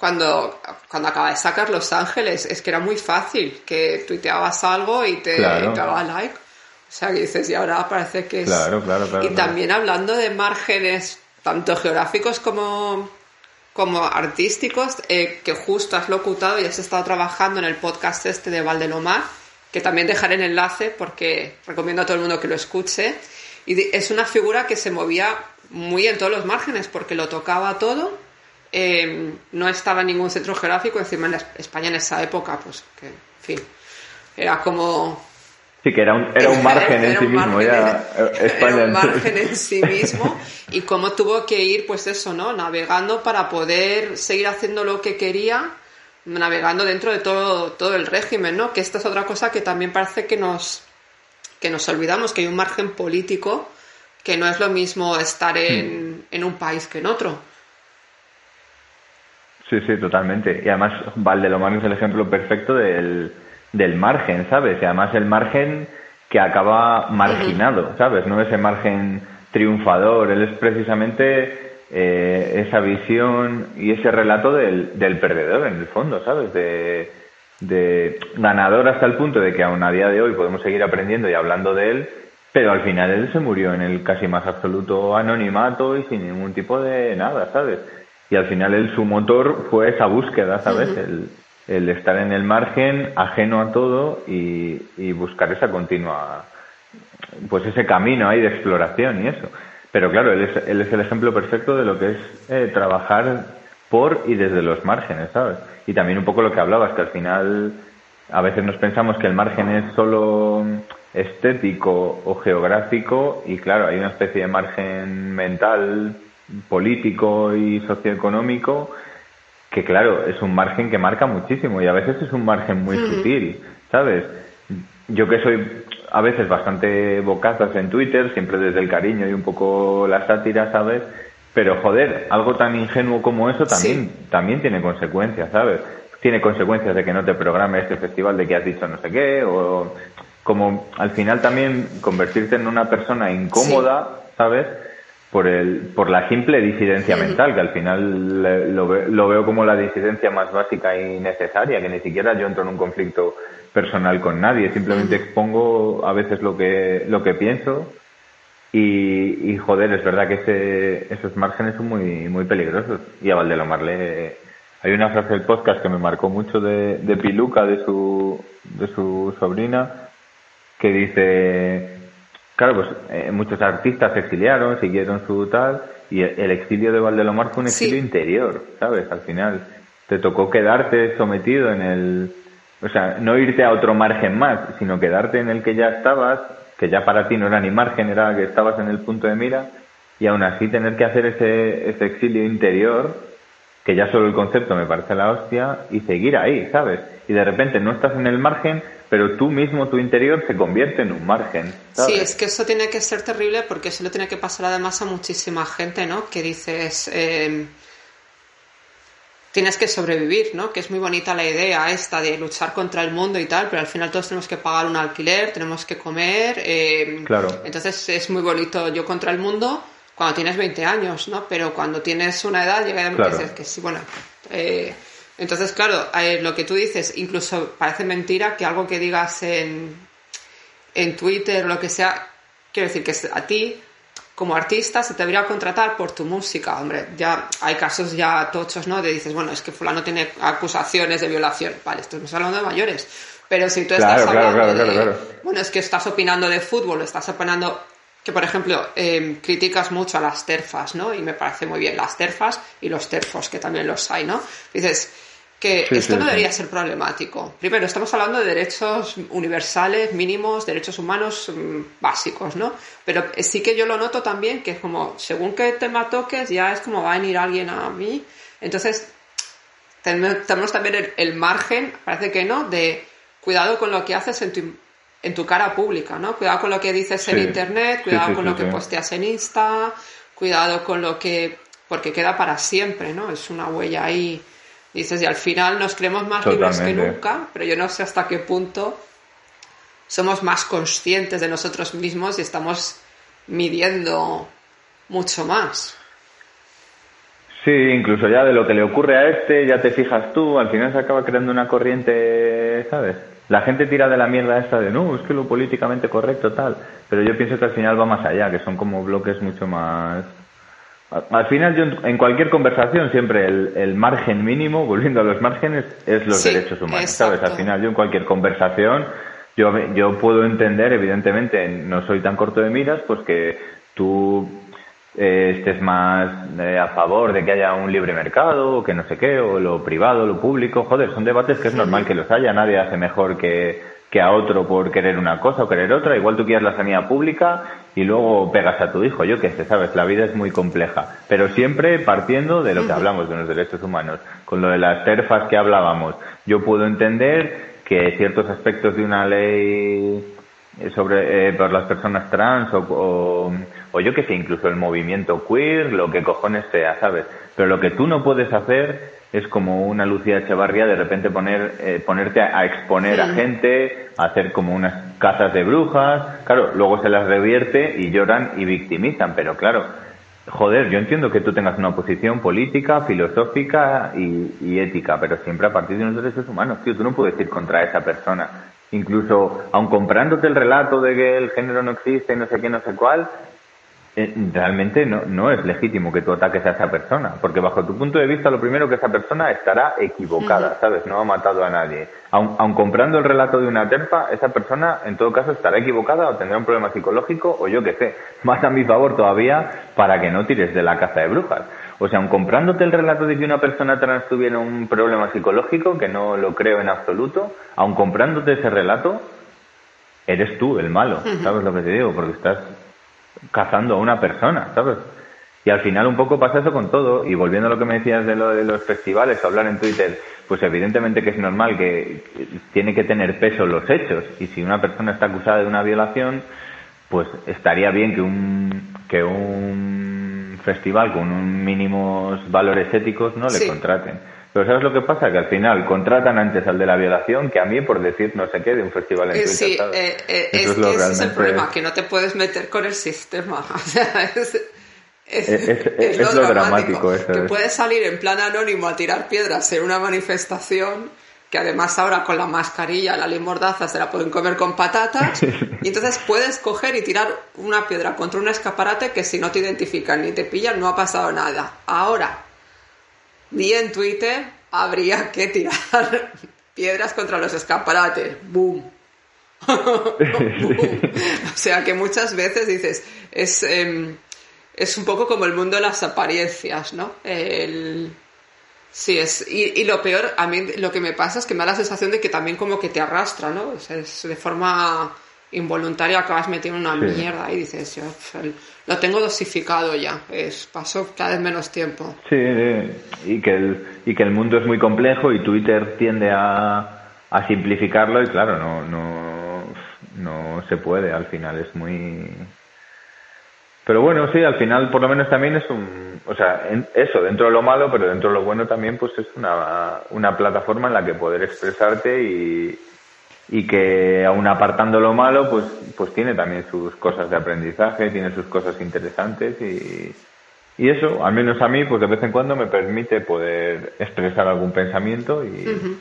cuando, cuando acaba de sacar Los Ángeles, es que era muy fácil, que tuiteabas algo y te, daba like. O sea, que dices, y ahora parece que es... Claro, claro, claro. Y también hablando de márgenes, tanto geográficos como, como artísticos, eh, que justo has locutado y has estado trabajando en el podcast este de Valdelomar, que también dejaré el enlace porque recomiendo a todo el mundo que lo escuche. Y es una figura que se movía muy en todos los márgenes porque lo tocaba todo. Eh, no estaba en ningún centro geográfico, encima en España en esa época, pues que, en fin, era como Sí, que era un, era un margen en sí mismo, ya España. un margen en sí mismo y cómo tuvo que ir, pues eso, ¿no? Navegando para poder seguir haciendo lo que quería, navegando dentro de todo, todo el régimen, ¿no? Que esta es otra cosa que también parece que nos, que nos olvidamos, que hay un margen político que no es lo mismo estar en, hmm. en un país que en otro. Sí, sí, totalmente. Y además Valdelomar es el ejemplo perfecto del del margen, ¿sabes? Y además el margen que acaba marginado, ¿sabes? No ese margen triunfador, él es precisamente eh, esa visión y ese relato del, del perdedor en el fondo, ¿sabes? De, de ganador hasta el punto de que aún a día de hoy podemos seguir aprendiendo y hablando de él, pero al final él se murió en el casi más absoluto anonimato y sin ningún tipo de nada, ¿sabes? Y al final él, su motor fue esa búsqueda, ¿sabes? el, el, estar en el margen, ajeno a todo y, buscar esa continua, pues ese camino ahí de exploración y eso. Pero claro, él es, él es el ejemplo perfecto de lo que es eh, trabajar por y desde los márgenes, ¿sabes? Y también un poco lo que hablabas, que al final a veces nos pensamos que el margen es solo estético o geográfico y claro, hay una especie de margen mental, político y socioeconómico que claro, es un margen que marca muchísimo y a veces es un margen muy sutil, ¿sabes? Yo que soy a veces bastante bocazas en Twitter, siempre desde el cariño y un poco la sátira, ¿sabes? Pero joder, algo tan ingenuo como eso también, también tiene consecuencias, ¿sabes? Tiene consecuencias de que no te programe este festival de que has dicho no sé qué, o como al final también convertirte en una persona incómoda, ¿sabes? Por, el, por la simple disidencia mental, que al final lo, lo veo como la disidencia más básica y necesaria, que ni siquiera yo entro en un conflicto personal con nadie, simplemente expongo a veces lo que, lo que pienso y, y joder, es verdad que ese, esos márgenes son muy, muy peligrosos. Y a Valdelomar le, hay una frase del podcast que me marcó mucho de, de Piluca, de su, de su sobrina, que dice, claro, pues eh, muchos artistas se exiliaron, siguieron su tal, y el, exilio de Valdelomar fue un exilio interior, ¿sabes? Al final te tocó quedarte sometido en el, o sea, no irte a otro margen más, sino quedarte en el que ya estabas, que ya para ti no era ni margen, era que estabas en el punto de mira, y aún así tener que hacer ese, ese exilio interior, que ya solo el concepto me parece la hostia, y seguir ahí, ¿sabes? Y de repente no estás en el margen, pero tú mismo, tu interior, se convierte en un margen. Sí, es que eso tiene que ser terrible porque eso le tiene que pasar además a muchísima gente, ¿no? Que dices, eh, tienes que sobrevivir, ¿no? Que es muy bonita la idea esta de luchar contra el mundo y tal, pero al final todos tenemos que pagar un alquiler, tenemos que comer. Eh, claro. Entonces es muy bonito yo contra el mundo cuando tienes 20 años, ¿no? Pero cuando tienes una edad llega a claro. que, que sí, bueno. Eh, entonces, claro, eh, lo que tú dices, incluso parece mentira que algo que digas en, en Twitter o lo que sea, quiero decir que a ti como artista se te debería contratar por tu música, hombre, ya hay casos ya tochos, ¿no? De dices, bueno, es que fulano tiene acusaciones de violación, vale, estamos hablando de mayores, pero si tú estás hablando de, bueno, es que estás opinando de fútbol, estás opinando que, por ejemplo, eh, criticas mucho a las terfas, ¿no? Y me parece muy bien las terfas y los terfos, que también los hay, ¿no? Dices, que esto no debería ser problemático. Primero, estamos hablando de derechos universales, mínimos, derechos humanos mmm, básicos, ¿no? Pero sí que yo lo noto también que es como, según qué tema toques, ya es como va a venir alguien a mí. Entonces, tenemos también el, el, margen, parece que no, de cuidado con lo que haces en tu, en tu cara pública, ¿no? Cuidado con lo que dices sí. en internet, cuidado sí, con lo que posteas en Insta, cuidado con lo que... porque queda para siempre, ¿no? Es una huella ahí Dices, y al final nos creemos más Totalmente. libres que nunca, pero yo no sé hasta qué punto somos más conscientes de nosotros mismos y estamos midiendo mucho más. Sí, incluso ya de lo que le ocurre a este, ya te fijas tú, al final se acaba creando una corriente, ¿sabes? La gente tira de la mierda esta de, no, es que lo políticamente correcto tal, pero yo pienso que al final va más allá, que son como bloques mucho más al final, yo en cualquier conversación siempre el, el, margen mínimo, volviendo a los márgenes, es los sí, derechos humanos, exacto. ¿sabes? Al final yo en cualquier conversación, yo, yo puedo entender, evidentemente, no soy tan corto de miras, pues que tú eh, estés más eh, a favor de que haya un libre mercado, o que no sé qué, o lo privado, lo público, joder, son debates que es normal que los haya, nadie hace mejor que, que a otro por querer una cosa o querer otra, igual tú quieres la sanidad pública y luego pegas a tu hijo, yo qué sé, sabes, la vida es muy compleja, pero siempre partiendo de lo que hablamos de los derechos humanos, con lo de las terfas que hablábamos, yo puedo entender que ciertos aspectos de una ley sobre eh, por las personas trans o, o, o yo qué sé, incluso el movimiento queer, lo que cojones sea, ¿sabes? Pero lo que tú no puedes hacer es como una Lucía Echevarría de repente poner, eh, ponerte a, a exponer sí. a gente, a hacer como unas cazas de brujas, claro, luego se las revierte y lloran y victimizan, pero claro, joder, yo entiendo que tú tengas una posición política, filosófica y, ética, pero siempre a partir de unos derechos humanos, tío, tú no puedes ir contra esa persona. Incluso, aun comprándote el relato de que el género no existe y no sé qué, no sé cuál, eh, realmente no, no es legítimo que tú ataques a esa persona, porque bajo tu punto de vista lo primero que esa persona estará equivocada, ¿sabes? No ha matado a nadie. Aun, comprando el relato de una terpa, esa persona en todo caso estará equivocada o tendrá un problema psicológico o yo qué sé, más a mi favor todavía para que no tires de la caza de brujas. O sea, aun comprándote el relato de que una persona trans tuviera un problema psicológico, que no lo creo en absoluto, aun comprándote ese relato, eres tú el malo, ¿sabes lo que te digo? Porque estás cazando a una persona, ¿sabes? Y al final un poco pasa eso con todo. Y volviendo a lo que me decías de lo de los festivales, hablar en Twitter, pues evidentemente que es normal que tiene que tener peso los hechos. Y si una persona está acusada de una violación, pues estaría bien que un, que un festival con unos mínimos valores éticos no le contraten. Pero ¿sabes lo que pasa? Que al final contratan antes al de la violación que a mí por decir no sé qué de un festival en eh, Twitter. Sí, eh, eh, es, que ese es el problema, que no te puedes meter con el sistema. es, lo, dramático. eso que puedes salir en plan anónimo a tirar piedras en una manifestación que además ahora con la mascarilla, la ley mordaza se la pueden comer con patatas y entonces puedes coger y tirar una piedra contra un escaparate que si no te identifican ni te pillan no ha pasado nada. Ahora, ni en Twitter habría que tirar piedras contra los escaparates. ¡Boom! o sea que muchas veces dices, es, em, es un poco como el mundo de las apariencias, ¿no? El... Sí, es. Y, lo peor, a mí lo que me pasa es que me da la sensación de que también como que te arrastra, ¿no? Es de forma involuntario acabas metiendo una mierda y dices, yo, lo tengo dosificado ya, es paso cada vez menos tiempo. Sí, y que el, y que el mundo es muy complejo y Twitter tiende a, a simplificarlo y claro, no, no, no se puede, al final es muy... Pero bueno, sí, al final por lo menos también es un, o sea, eso, dentro de lo malo, pero dentro de lo bueno también pues es una, una plataforma en la que poder expresarte y, y que aún apartando lo malo, pues, pues tiene también sus cosas de aprendizaje, tiene sus cosas interesantes y, y eso, al menos a mí, pues de vez en cuando me permite poder expresar algún pensamiento y,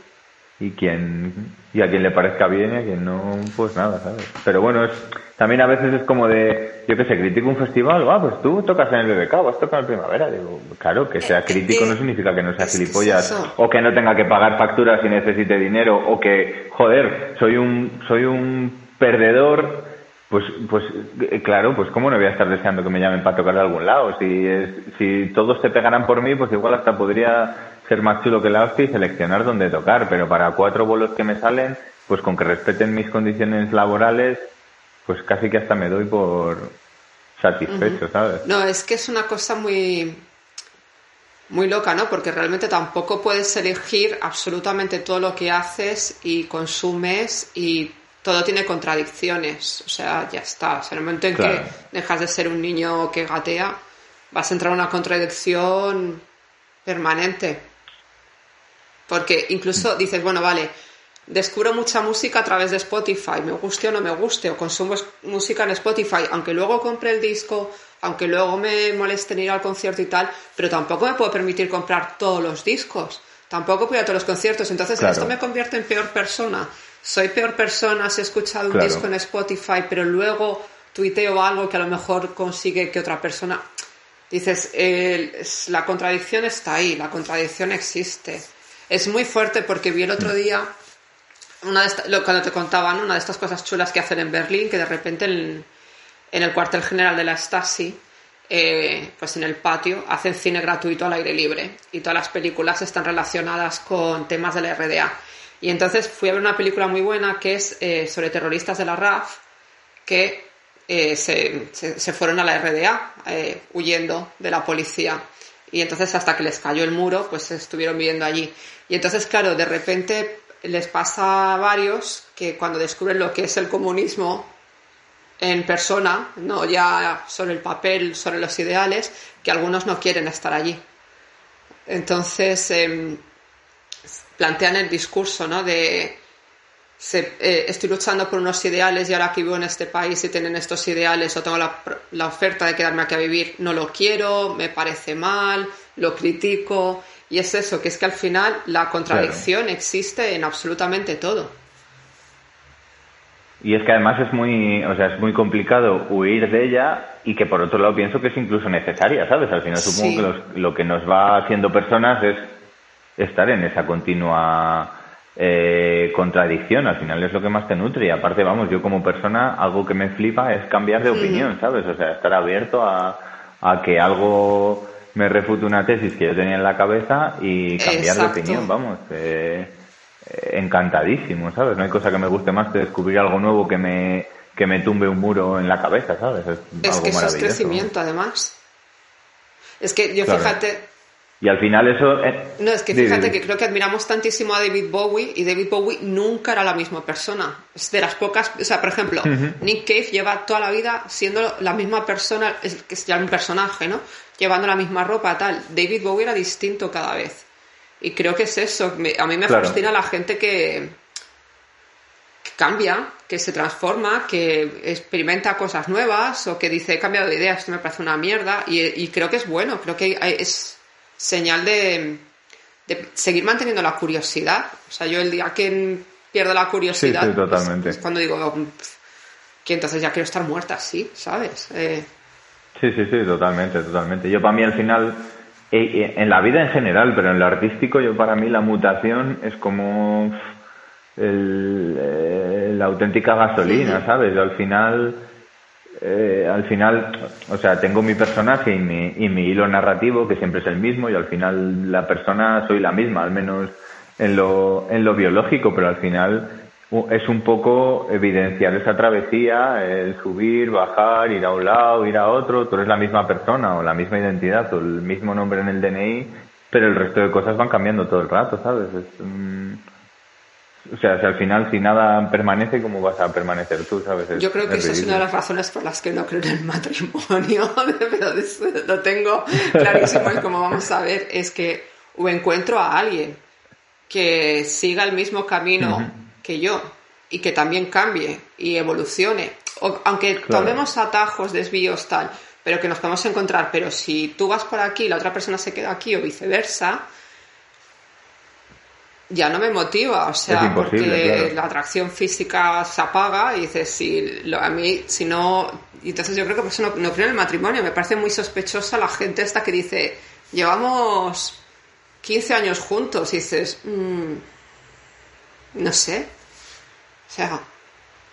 y quien y a quien le parezca bien y a quien no, pues nada, ¿sabes? Pero bueno, es, también a veces es como de, yo que sé, critico un festival, ah, pues tú tocas en el BBK, vas tocar en primavera. Digo, claro, que sea crítico no significa que no sea gilipollas, o que no tenga que pagar facturas y necesite dinero, o que, joder, soy un, soy un perdedor, pues, pues, eh, claro, pues cómo no voy a estar deseando que me llamen para tocar de algún lado. Si, es, si todos te pegaran por mí, pues igual hasta podría ser más chulo que la hostia y seleccionar dónde tocar, pero para cuatro bolos que me salen, pues con que respeten mis condiciones laborales, pues casi que hasta me doy por satisfecho, ¿sabes? No, es que es una cosa muy muy loca, ¿no? Porque realmente tampoco puedes elegir absolutamente todo lo que haces y consumes y todo tiene contradicciones. O sea, ya está. en el momento en que dejas de ser un niño que gatea, vas a entrar en una contradicción permanente. Porque incluso dices, bueno, vale, descubro mucha música a través de Spotify, me guste o no me guste, o consumo música en Spotify, aunque luego compre el disco, aunque luego me moleste ir al concierto y tal, pero tampoco me puedo permitir comprar todos los discos, tampoco puedo ir a todos los conciertos, entonces esto me convierte en peor persona. Soy peor persona si he escuchado un disco en Spotify, pero luego tuiteo algo que a lo mejor consigue que otra persona... Dices, la contradicción está ahí, la contradicción existe es muy fuerte porque vi el otro día, una cuando te contaban, una de estas cosas chulas que hacen en Berlín, que de repente en, el cuartel general de la Stasi, eh, pues en el patio, hacen cine gratuito al aire libre y todas las películas están relacionadas con temas de la RDA. Y entonces fui a ver una película muy buena que es eh, sobre terroristas de la RAF que eh, se, se, fueron a la RDA huyendo de la policía. Y entonces hasta que les cayó el muro, pues estuvieron viviendo allí. Y entonces, claro, de repente les pasa a varios que cuando descubren lo que es el comunismo en persona, no ya sobre el papel, sobre los ideales, que algunos no quieren estar allí. Entonces, em, plantean el discurso, ¿no? De eh, estoy luchando por unos ideales y ahora que vivo en este país y tienen estos ideales o tengo la, oferta de quedarme aquí a vivir, no lo quiero, me parece mal, lo critico. Y es eso, que es que al final la contradicción existe en absolutamente todo. Y es que además es muy, o sea, es muy complicado huir de ella y que por otro lado pienso que es incluso necesaria, ¿sabes? Al final supongo que lo que nos va haciendo personas es estar en esa continua eh, contradicción, al final es lo que más te nutre y aparte, vamos, yo como persona algo que me flipa es cambiar de opinión, ¿sabes? O sea, estar abierto a, a que algo me refute una tesis que yo tenía en la cabeza y cambiar de opinión, vamos. Eh, encantadísimo, ¿sabes? No hay cosa que me guste más que descubrir algo nuevo que me, que me tumbe un muro en la cabeza, ¿sabes? Es, que eso es crecimiento, además. Es que yo fíjate. Y al final eso. Eh, no, es que fíjate que creo que admiramos tantísimo a David Bowie y David Bowie nunca era la misma persona. Es de las pocas. O sea, por ejemplo, Nick Cave lleva toda la vida siendo la misma persona, es que es ya un personaje, ¿no? Llevando la misma ropa, tal. David Bowie era distinto cada vez. Y creo que es eso. a mí me fascina la gente que, cambia, que se transforma, que experimenta cosas nuevas o que dice he cambiado de idea, esto me parece una mierda. Y, creo que es bueno, creo que es señal de, seguir manteniendo la curiosidad. O sea, yo el día que pierdo la curiosidad totalmente. es cuando digo que entonces ya quiero estar muerta, sí, ¿sabes? Eh, sí, sí, sí, totalmente, totalmente. Yo para mí al final en la vida en general, pero en lo artístico, yo para mí la mutación es como el, la auténtica gasolina, ¿sabes? Yo al final, eh, al final, o sea, tengo mi personaje y mi, y mi hilo narrativo, que siempre es el mismo, y al final la persona soy la misma, al menos en lo, en lo biológico, pero al final es un poco evidenciar esa travesía, el subir, bajar, ir a un lado, ir a otro, tú eres la misma persona o la misma identidad o el mismo nombre en el DNI, pero el resto de cosas van cambiando todo el rato, ¿sabes? O sea, si al final si nada permanece, ¿cómo vas a permanecer tú, sabes? Yo creo que esa es una de las razones por las que no creo en el matrimonio, pero lo tengo clarísimo y como vamos a ver es que o encuentro a alguien que siga el mismo camino que yo y que también cambie y evolucione. aunque tomemos atajos, desvíos, tal, pero que nos podemos encontrar. Pero si tú vas por aquí y la otra persona se queda aquí o viceversa, ya no me motiva. O sea, porque la atracción física se apaga y dices, si a mí, si no. Y entonces yo creo que por eso no, creo en el matrimonio. Me parece muy sospechosa la gente esta que dice, llevamos 15 años juntos y dices, mm, no sé. O sea.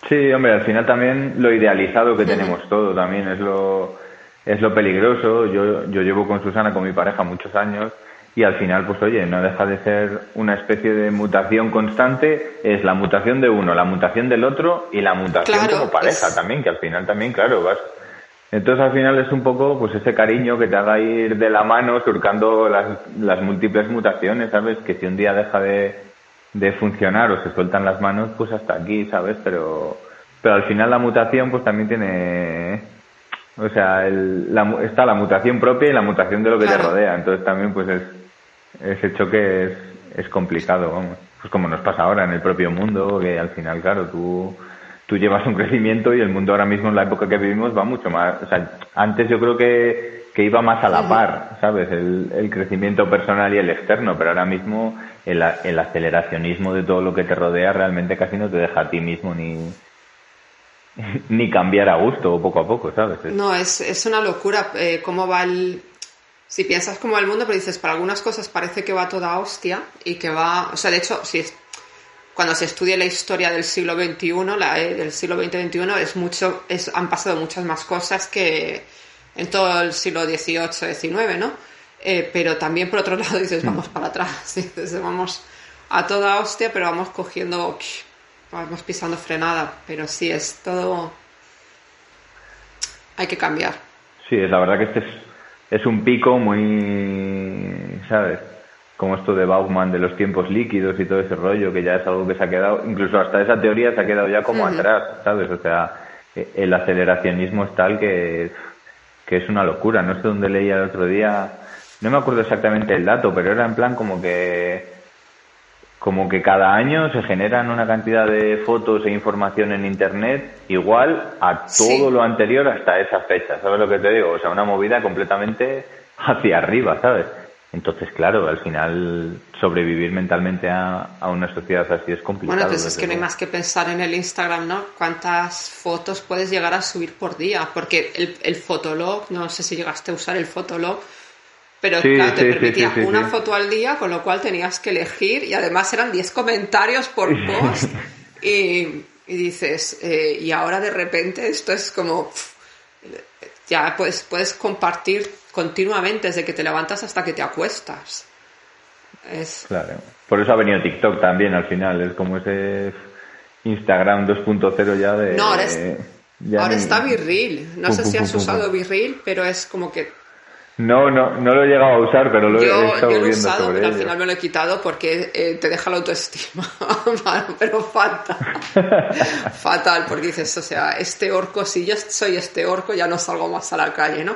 Sí, hombre, al final también lo idealizado que tenemos todo también es lo, es lo peligroso. Yo, yo llevo con Susana, con mi pareja, muchos años y al final, pues oye, no deja de ser una especie de mutación constante. Es la mutación de uno, la mutación del otro y la mutación como pareja también, que al final también, claro, vas. Entonces al final es un poco pues ese cariño que te haga ir de la mano surcando las, las múltiples mutaciones, ¿sabes? Que si un día deja de, de funcionar o se sueltan las manos, pues hasta aquí, ¿sabes? Pero, pero al final la mutación pues también tiene, o sea, el, la, está la mutación propia y la mutación de lo que te rodea, entonces también pues es, ese choque es, es complicado, vamos. Pues como nos pasa ahora en el propio mundo, que al final, claro, tú, tú llevas un crecimiento y el mundo ahora mismo en la época que vivimos va mucho más, o sea, antes yo creo que, que iba más a la par, ¿sabes? El, el crecimiento personal y el externo, pero ahora mismo el, el, aceleracionismo de todo lo que te rodea realmente casi no te deja a ti mismo ni, ni cambiar a gusto poco a poco, ¿sabes? No, es, es una locura eh, cómo va el... Si piensas como el mundo, pero dices, para algunas cosas parece que va toda hostia y que va... O sea, de hecho, si cuando se estudia la historia del siglo XXI, la, eh, del siglo XX-XXI, es mucho, es, han pasado muchas más cosas que en todo el siglo XVIII, XIX, ¿no? Eh, pero también por otro lado dices, vamos para atrás, dices, vamos a toda hostia, pero vamos cogiendo, vamos pisando frenada, pero sí, es todo... Hay que cambiar. Sí, es la verdad que este es, es un pico muy, ¿sabes? Como esto de Bauman de los tiempos líquidos y todo ese rollo, que ya es algo que se ha quedado, incluso hasta esa teoría se ha quedado ya como atrás, ¿sabes? O sea, e, el aceleracionismo es tal que, que es una locura. No sé dónde leía el otro día no me acuerdo exactamente el dato, pero era en plan como que como que cada año se generan una cantidad de fotos e información en Internet igual a todo lo anterior hasta esa fecha, ¿sabes lo que te digo? O sea, una movida completamente hacia arriba, ¿sabes? Entonces, claro, al final sobrevivir mentalmente a, una sociedad así es complicado. Bueno, pues es que no hay más que pensar en el Instagram, ¿no? ¿Cuántas fotos puedes llegar a subir por día? Porque el, el Fotolog, no sé si llegaste a usar el Fotolog, pero claro, te permitía una foto al día, con lo cual tenías que elegir y además eran 10 comentarios por post y, dices, eh, y ahora de repente esto es como, ya puedes, puedes compartir continuamente desde que te levantas hasta que te acuestas. Es... Claro, por eso ha venido TikTok también al final, es como ese Instagram 2.0 ya de... No, ahora, está Virril, no sé si has usado Virril, pero es como que no, no, no lo he llegado a usar, pero lo he estado yo lo he usado, pero al final me lo he quitado porque eh, te deja la autoestima, pero fatal. fatal, porque dices, o sea, este orco, si yo soy este orco, ya no salgo más a la calle, ¿no?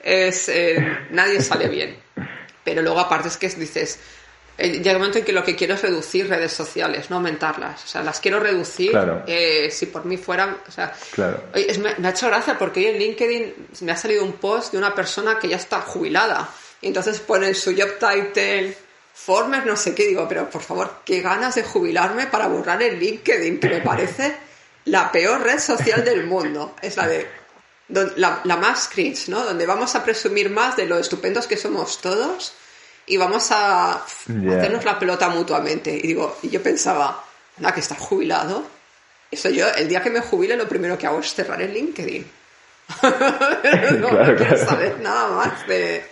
Es, eh, nadie sale bien. Pero luego aparte es que dices, eh, llega un momento en que lo que quiero es reducir redes sociales, no aumentarlas. O sea, las quiero reducir. Eh, si por mí fueran. O sea, me, ha hecho gracia porque hoy en LinkedIn me ha salido un post de una persona que ya está jubilada. Y entonces pone su job title, Former, no sé qué. Digo, pero por favor, qué ganas de jubilarme para borrar el LinkedIn, que me parece la peor red social del mundo. Es la de. La, la más cringe, ¿no? Donde vamos a presumir más de lo estupendos que somos todos y vamos a hacernos la pelota mutuamente. Y digo, y yo pensaba, nada, que está jubilado. Eso yo, el día que me jubile, lo primero que hago es cerrar el LinkedIn. no quiero saber nada más de.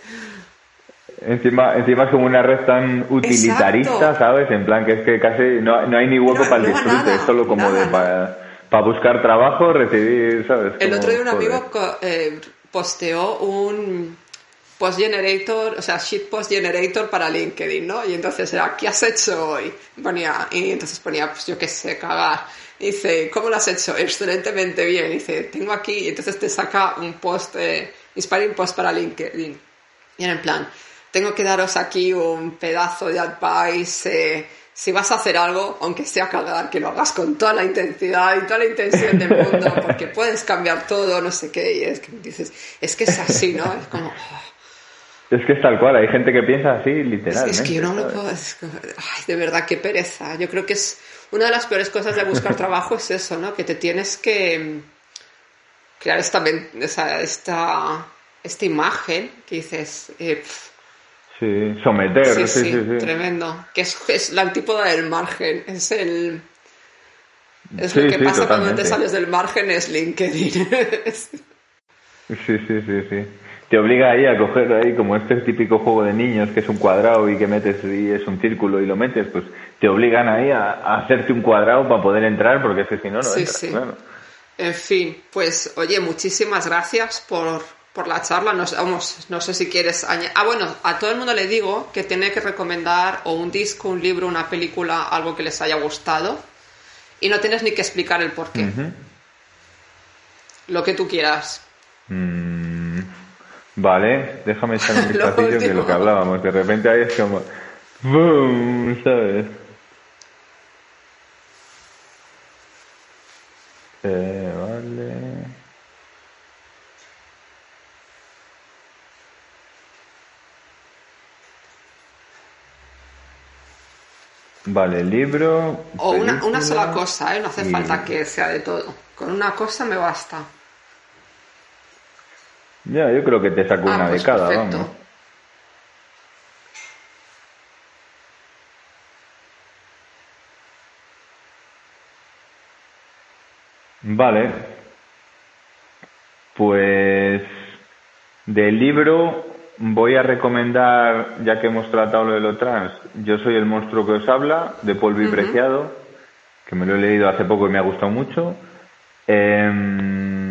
Encima, encima es como una red tan utilitarista, ¿sabes? En plan que es que casi no, no hay ni hueco para el disfrute, es solo como de para, para, buscar trabajo, recibir, ¿sabes? el otro día un amigo eh, posteó un, post generator, o sea, shit post generator para LinkedIn, ¿no? Y entonces era, ¿qué has hecho hoy? Ponía, y entonces ponía, pues yo qué sé, cagar. dice, ¿cómo lo has hecho? Excelentemente bien. dice, tengo aquí, y entonces te saca un post, eh, inspiring post para LinkedIn. Y en plan, tengo que daros aquí un pedazo de advice, eh, si vas a hacer algo, aunque sea cagar, que lo hagas con toda la intensidad y toda la intención del mundo, porque puedes cambiar todo, no sé qué, y es que dices, es que es así, ¿no? Es como, es que es tal cual, hay gente que piensa así literalmente. Es, que yo no lo puedo. ay, de verdad, qué pereza. Yo creo que es una de las peores cosas de buscar trabajo es eso, ¿no? Que te tienes que crear esta, esta, esta, esta imagen que dices. Eh, sí, someter. Sí sí, sí, tremendo. Que es, es, la antípoda del margen. Es el. Es lo que pasa cuando te sales del margen, es LinkedIn. sí, sí, sí, sí te obliga ahí a coger ahí como este típico juego de niños que es un cuadrado y que metes y es un círculo y lo metes, pues te obligan ahí a, hacerte un cuadrado para poder entrar porque es que si no, no sí, sí. En fin, pues oye, muchísimas gracias por, por la charla. Nos, vamos, no sé si quieres añadir. Ah, bueno, a todo el mundo le digo que tiene que recomendar o un disco, un libro, una película, algo que les haya gustado. Y no tienes ni que explicar el por qué. Lo que tú quieras. Mm. Vale, déjame echar un vistacillo que lo que hablábamos. De repente ahí es como. ¡Boom! ¿Sabes? Eh, vale. Vale, libro. O una, una, sola cosa, ¿eh? No hace falta que sea de todo. Con una cosa me basta. Ya, yo creo que te saco ah, una de pues cada, vamos. Vale. Pues del libro voy a recomendar, ya que hemos tratado lo de lo trans, Yo soy el monstruo que os habla, de Paul Preciado, que me lo he leído hace poco y me ha gustado mucho. Eh,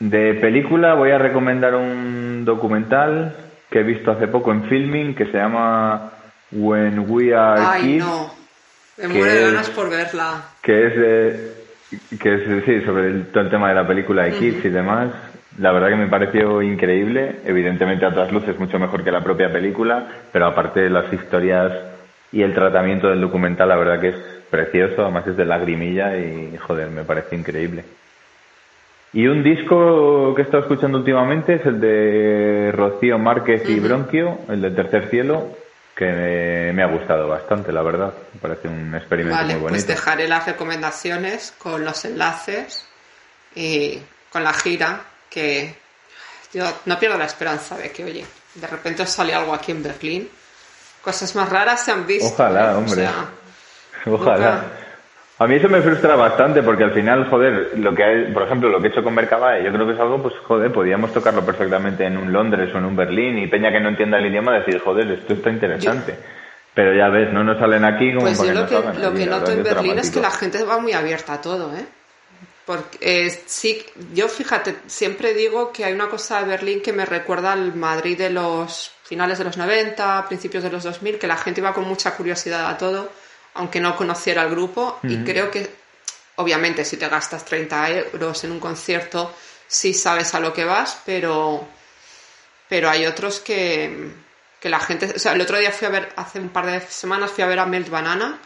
de película voy a recomendar un documental que he visto hace poco en filming que se llama When We Are Ay, no. Me muero de ganas por verla. Que es de, que es sí, sobre todo el tema de la película de Kids y demás. La verdad que me pareció increíble, evidentemente a todas luces mucho mejor que la propia película, pero aparte de las historias y el tratamiento del documental, la verdad que es precioso, además es de lagrimilla y, joder, me parece increíble. Y un disco que he estado escuchando últimamente es el de Rocío Márquez y Bronquio, el de Tercer Cielo, que me, ha gustado bastante, la verdad. Me parece un experimento muy pues bonito. Pues dejaré las recomendaciones con los enlaces y con la gira, que yo no pierdo la esperanza de que, oye, de repente sale algo aquí en Berlín. Cosas más raras se han visto. Ojalá, hombre. Ojalá. A mí eso me frustra bastante porque al final, joder, lo que hay, por ejemplo, lo que he hecho con Mercabae, yo creo que es algo, pues, joder, podríamos tocarlo perfectamente en un Londres o en un Berlín y Peña que no entienda el idioma decir, joder, esto está interesante. Pero ya ves, no nos salen aquí como Pues yo lo que, lo que noto en Berlín es que la gente va muy abierta a todo, ¿eh? Porque eh, sí, yo fíjate, siempre digo que hay una cosa de Berlín que me recuerda al Madrid de los finales de los 90, principios de los 2000, que la gente iba con mucha curiosidad a todo aunque no conociera el grupo. Y creo que, obviamente, si te gastas 30 euros en un concierto, sí sabes a lo que vas, pero, pero hay otros que, que la gente. O sea, el otro día fui a ver, hace un par de semanas fui a ver a Melt Banana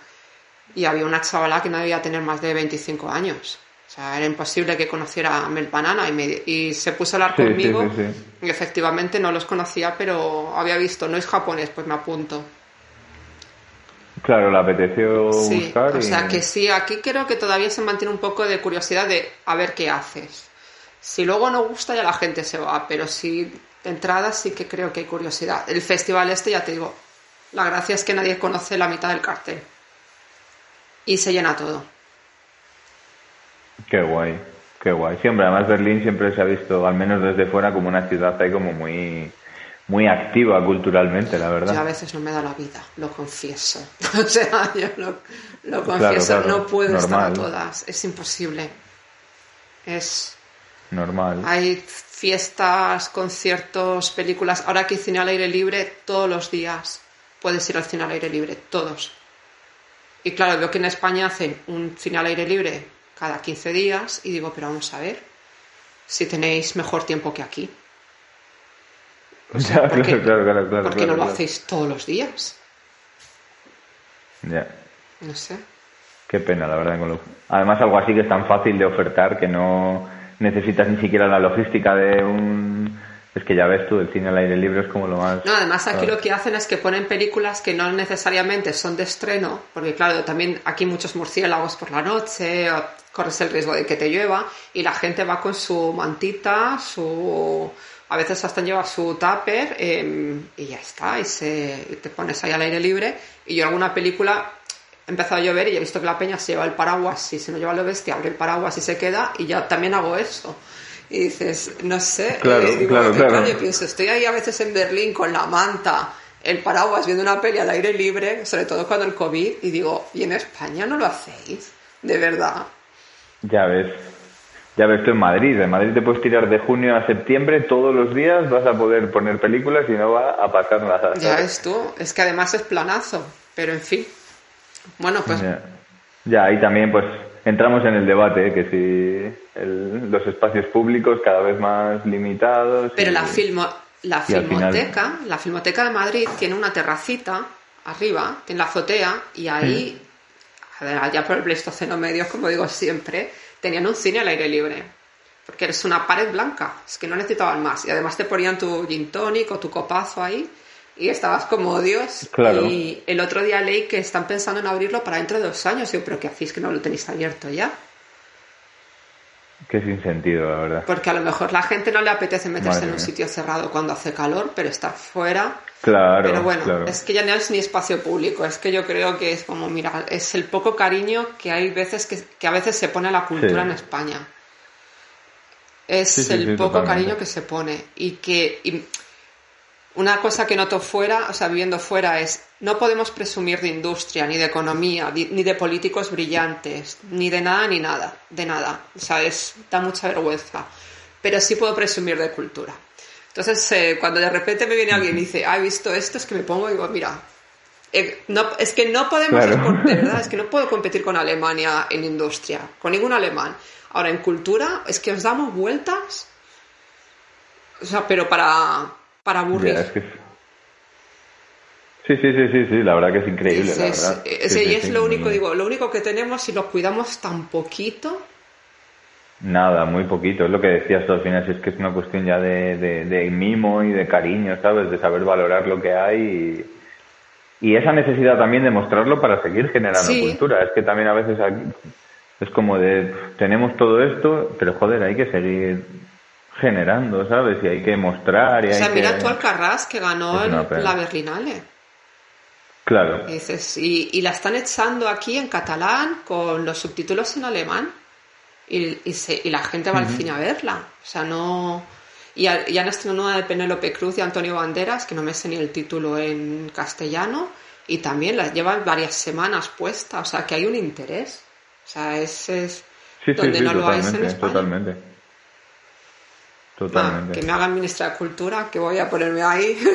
y había una chavala que no debía tener más de 25 años. O sea, era imposible que conociera a Melt Banana y, y se puso a hablar conmigo y efectivamente no los conocía, pero había visto, no es japonés, pues me apunto. Claro, le apeteció buscar. O sea que sí, aquí creo que todavía se mantiene un poco de curiosidad de a ver qué haces. Si luego no gusta, ya la gente se va, pero si de entrada sí que creo que hay curiosidad. El festival este, ya te digo, la gracia es que nadie conoce la mitad del cartel. Y se llena todo. Qué guay, qué guay. Siempre, además Berlín siempre se ha visto, al menos desde fuera, como una ciudad ahí como muy muy activa culturalmente, la verdad. Yo a veces no me da la vida, lo confieso. o sea, yo lo, confieso, no puedo estar a todas, es imposible. Es normal. Hay fiestas, conciertos, películas. Ahora que hay cine al aire libre, todos los días puedes ir al cine al aire libre, todos. Y claro, veo que en España hacen un cine al aire libre cada 15 días y digo, pero vamos a ver si tenéis mejor tiempo que aquí. ¿Por, qué, no lo hacéis todos los días? Ya. No sé. Qué pena, la verdad. Además, algo así que es tan fácil de ofertar que no necesitas ni siquiera la logística de un... Es que ya ves tú, el cine al aire libre es como lo más... No, además aquí lo que hacen es que ponen películas que no necesariamente son de estreno, porque claro, también aquí muchos murciélagos por la noche, corres el riesgo de que te llueva, y la gente va con su mantita, su a veces hasta lleva su tupper em, y ya está, y se, te pones ahí al aire libre. Y yo en alguna película he empezado a llover y he visto que la peña se lleva el paraguas y si no lleva lo bestia, abre el paraguas y se queda y ya también hago eso. Y dices, no sé, claro, digo, claro, claro. pienso, estoy ahí a veces en Berlín con la manta, el paraguas viendo una peli al aire libre, sobre todo cuando el COVID, y digo, ¿y en España no lo hacéis? De verdad. Ya ves. Ya ves tú en Madrid, en Madrid te puedes tirar de junio a septiembre todos los días, vas a poder poner películas y no va a pasar nada. Ya ves tú, es que además es planazo, pero en fin. Bueno, pues... Ya, ahí también pues entramos en el debate, ¿eh? que si los espacios públicos cada vez más limitados. Pero la, filmo, la filmoteca, la filmoteca de Madrid tiene una terracita arriba, tiene la azotea, y ahí, a ver, allá por el Pleistoceno medio, como digo siempre, tenían un cine al aire libre. Porque eres una pared blanca, es que no necesitaban más. Y además te ponían tu gin tonic o tu copazo ahí y estabas como Dios. Y el otro día leí que están pensando en abrirlo para dentro de dos años. Y yo, pero ¿qué hacéis que no lo tenéis abierto ya? Qué sin sentido, la verdad. Porque a lo mejor la gente no le apetece meterse en un sitio cerrado cuando hace calor, pero estar fuera. Claro. Pero bueno, es que ya no es ni espacio público, es que yo creo que es como, mira, es el poco cariño que hay veces que, a veces se pone a la cultura en España. Es el poco cariño que se pone. Y que una cosa que noto fuera, o sea, viviendo fuera, es no podemos presumir de industria, ni de economía, ni de políticos brillantes, ni de nada, ni nada, de nada. O sea, es, da mucha vergüenza. Pero sí puedo presumir de cultura. Entonces, eh, cuando de repente me viene alguien y dice, ah, he visto esto, es que me pongo y digo, mira, eh, no, es que no podemos, de verdad, es que no puedo competir con Alemania en industria, con ningún alemán. Ahora, en cultura, es que os damos vueltas, o sea, pero para, para aburrir. Sí, sí, sí, sí, sí, la verdad que es increíble, la verdad. y es lo único, digo, lo único que tenemos si lo cuidamos tan poquito. Nada, muy poquito, es lo que decías tú al final, es que es una cuestión ya de, de, mimo y de cariño, ¿sabes? De saber valorar lo que hay y, esa necesidad también de mostrarlo para seguir generando cultura. Es que también a veces es como de, tenemos todo esto, pero joder, hay que seguir generando, ¿sabes? Y hay que mostrar. Y o sea, mira tú Alcarrás que ganó la Berlinale. Claro. Y, y, la están echando aquí en catalán con los subtítulos en alemán y, y, la gente va al cine a verla. O sea, no... Y, ya han estrenado una de Penélope Cruz y Antonio Banderas, que no me sé ni el título en castellano, y también la llevan varias semanas puesta. O sea, que hay un interés. O sea, ese es donde no lo hay en España. Totalmente. Totalmente. que me hagan ministra de Cultura, que voy a ponerme ahí.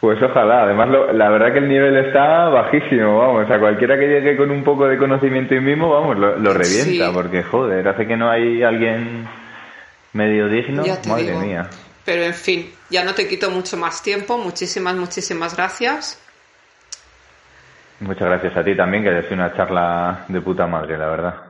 Pues ojalá, además la verdad que el nivel está bajísimo, vamos, a cualquiera que llegue con un poco de conocimiento y mismo, vamos, lo, revienta, porque joder, hace que no hay alguien medio digno, madre mía. Pero en fin, ya no te quito mucho más tiempo, muchísimas, muchísimas gracias. Muchas gracias a ti también, que ha sido una charla de puta madre, la verdad.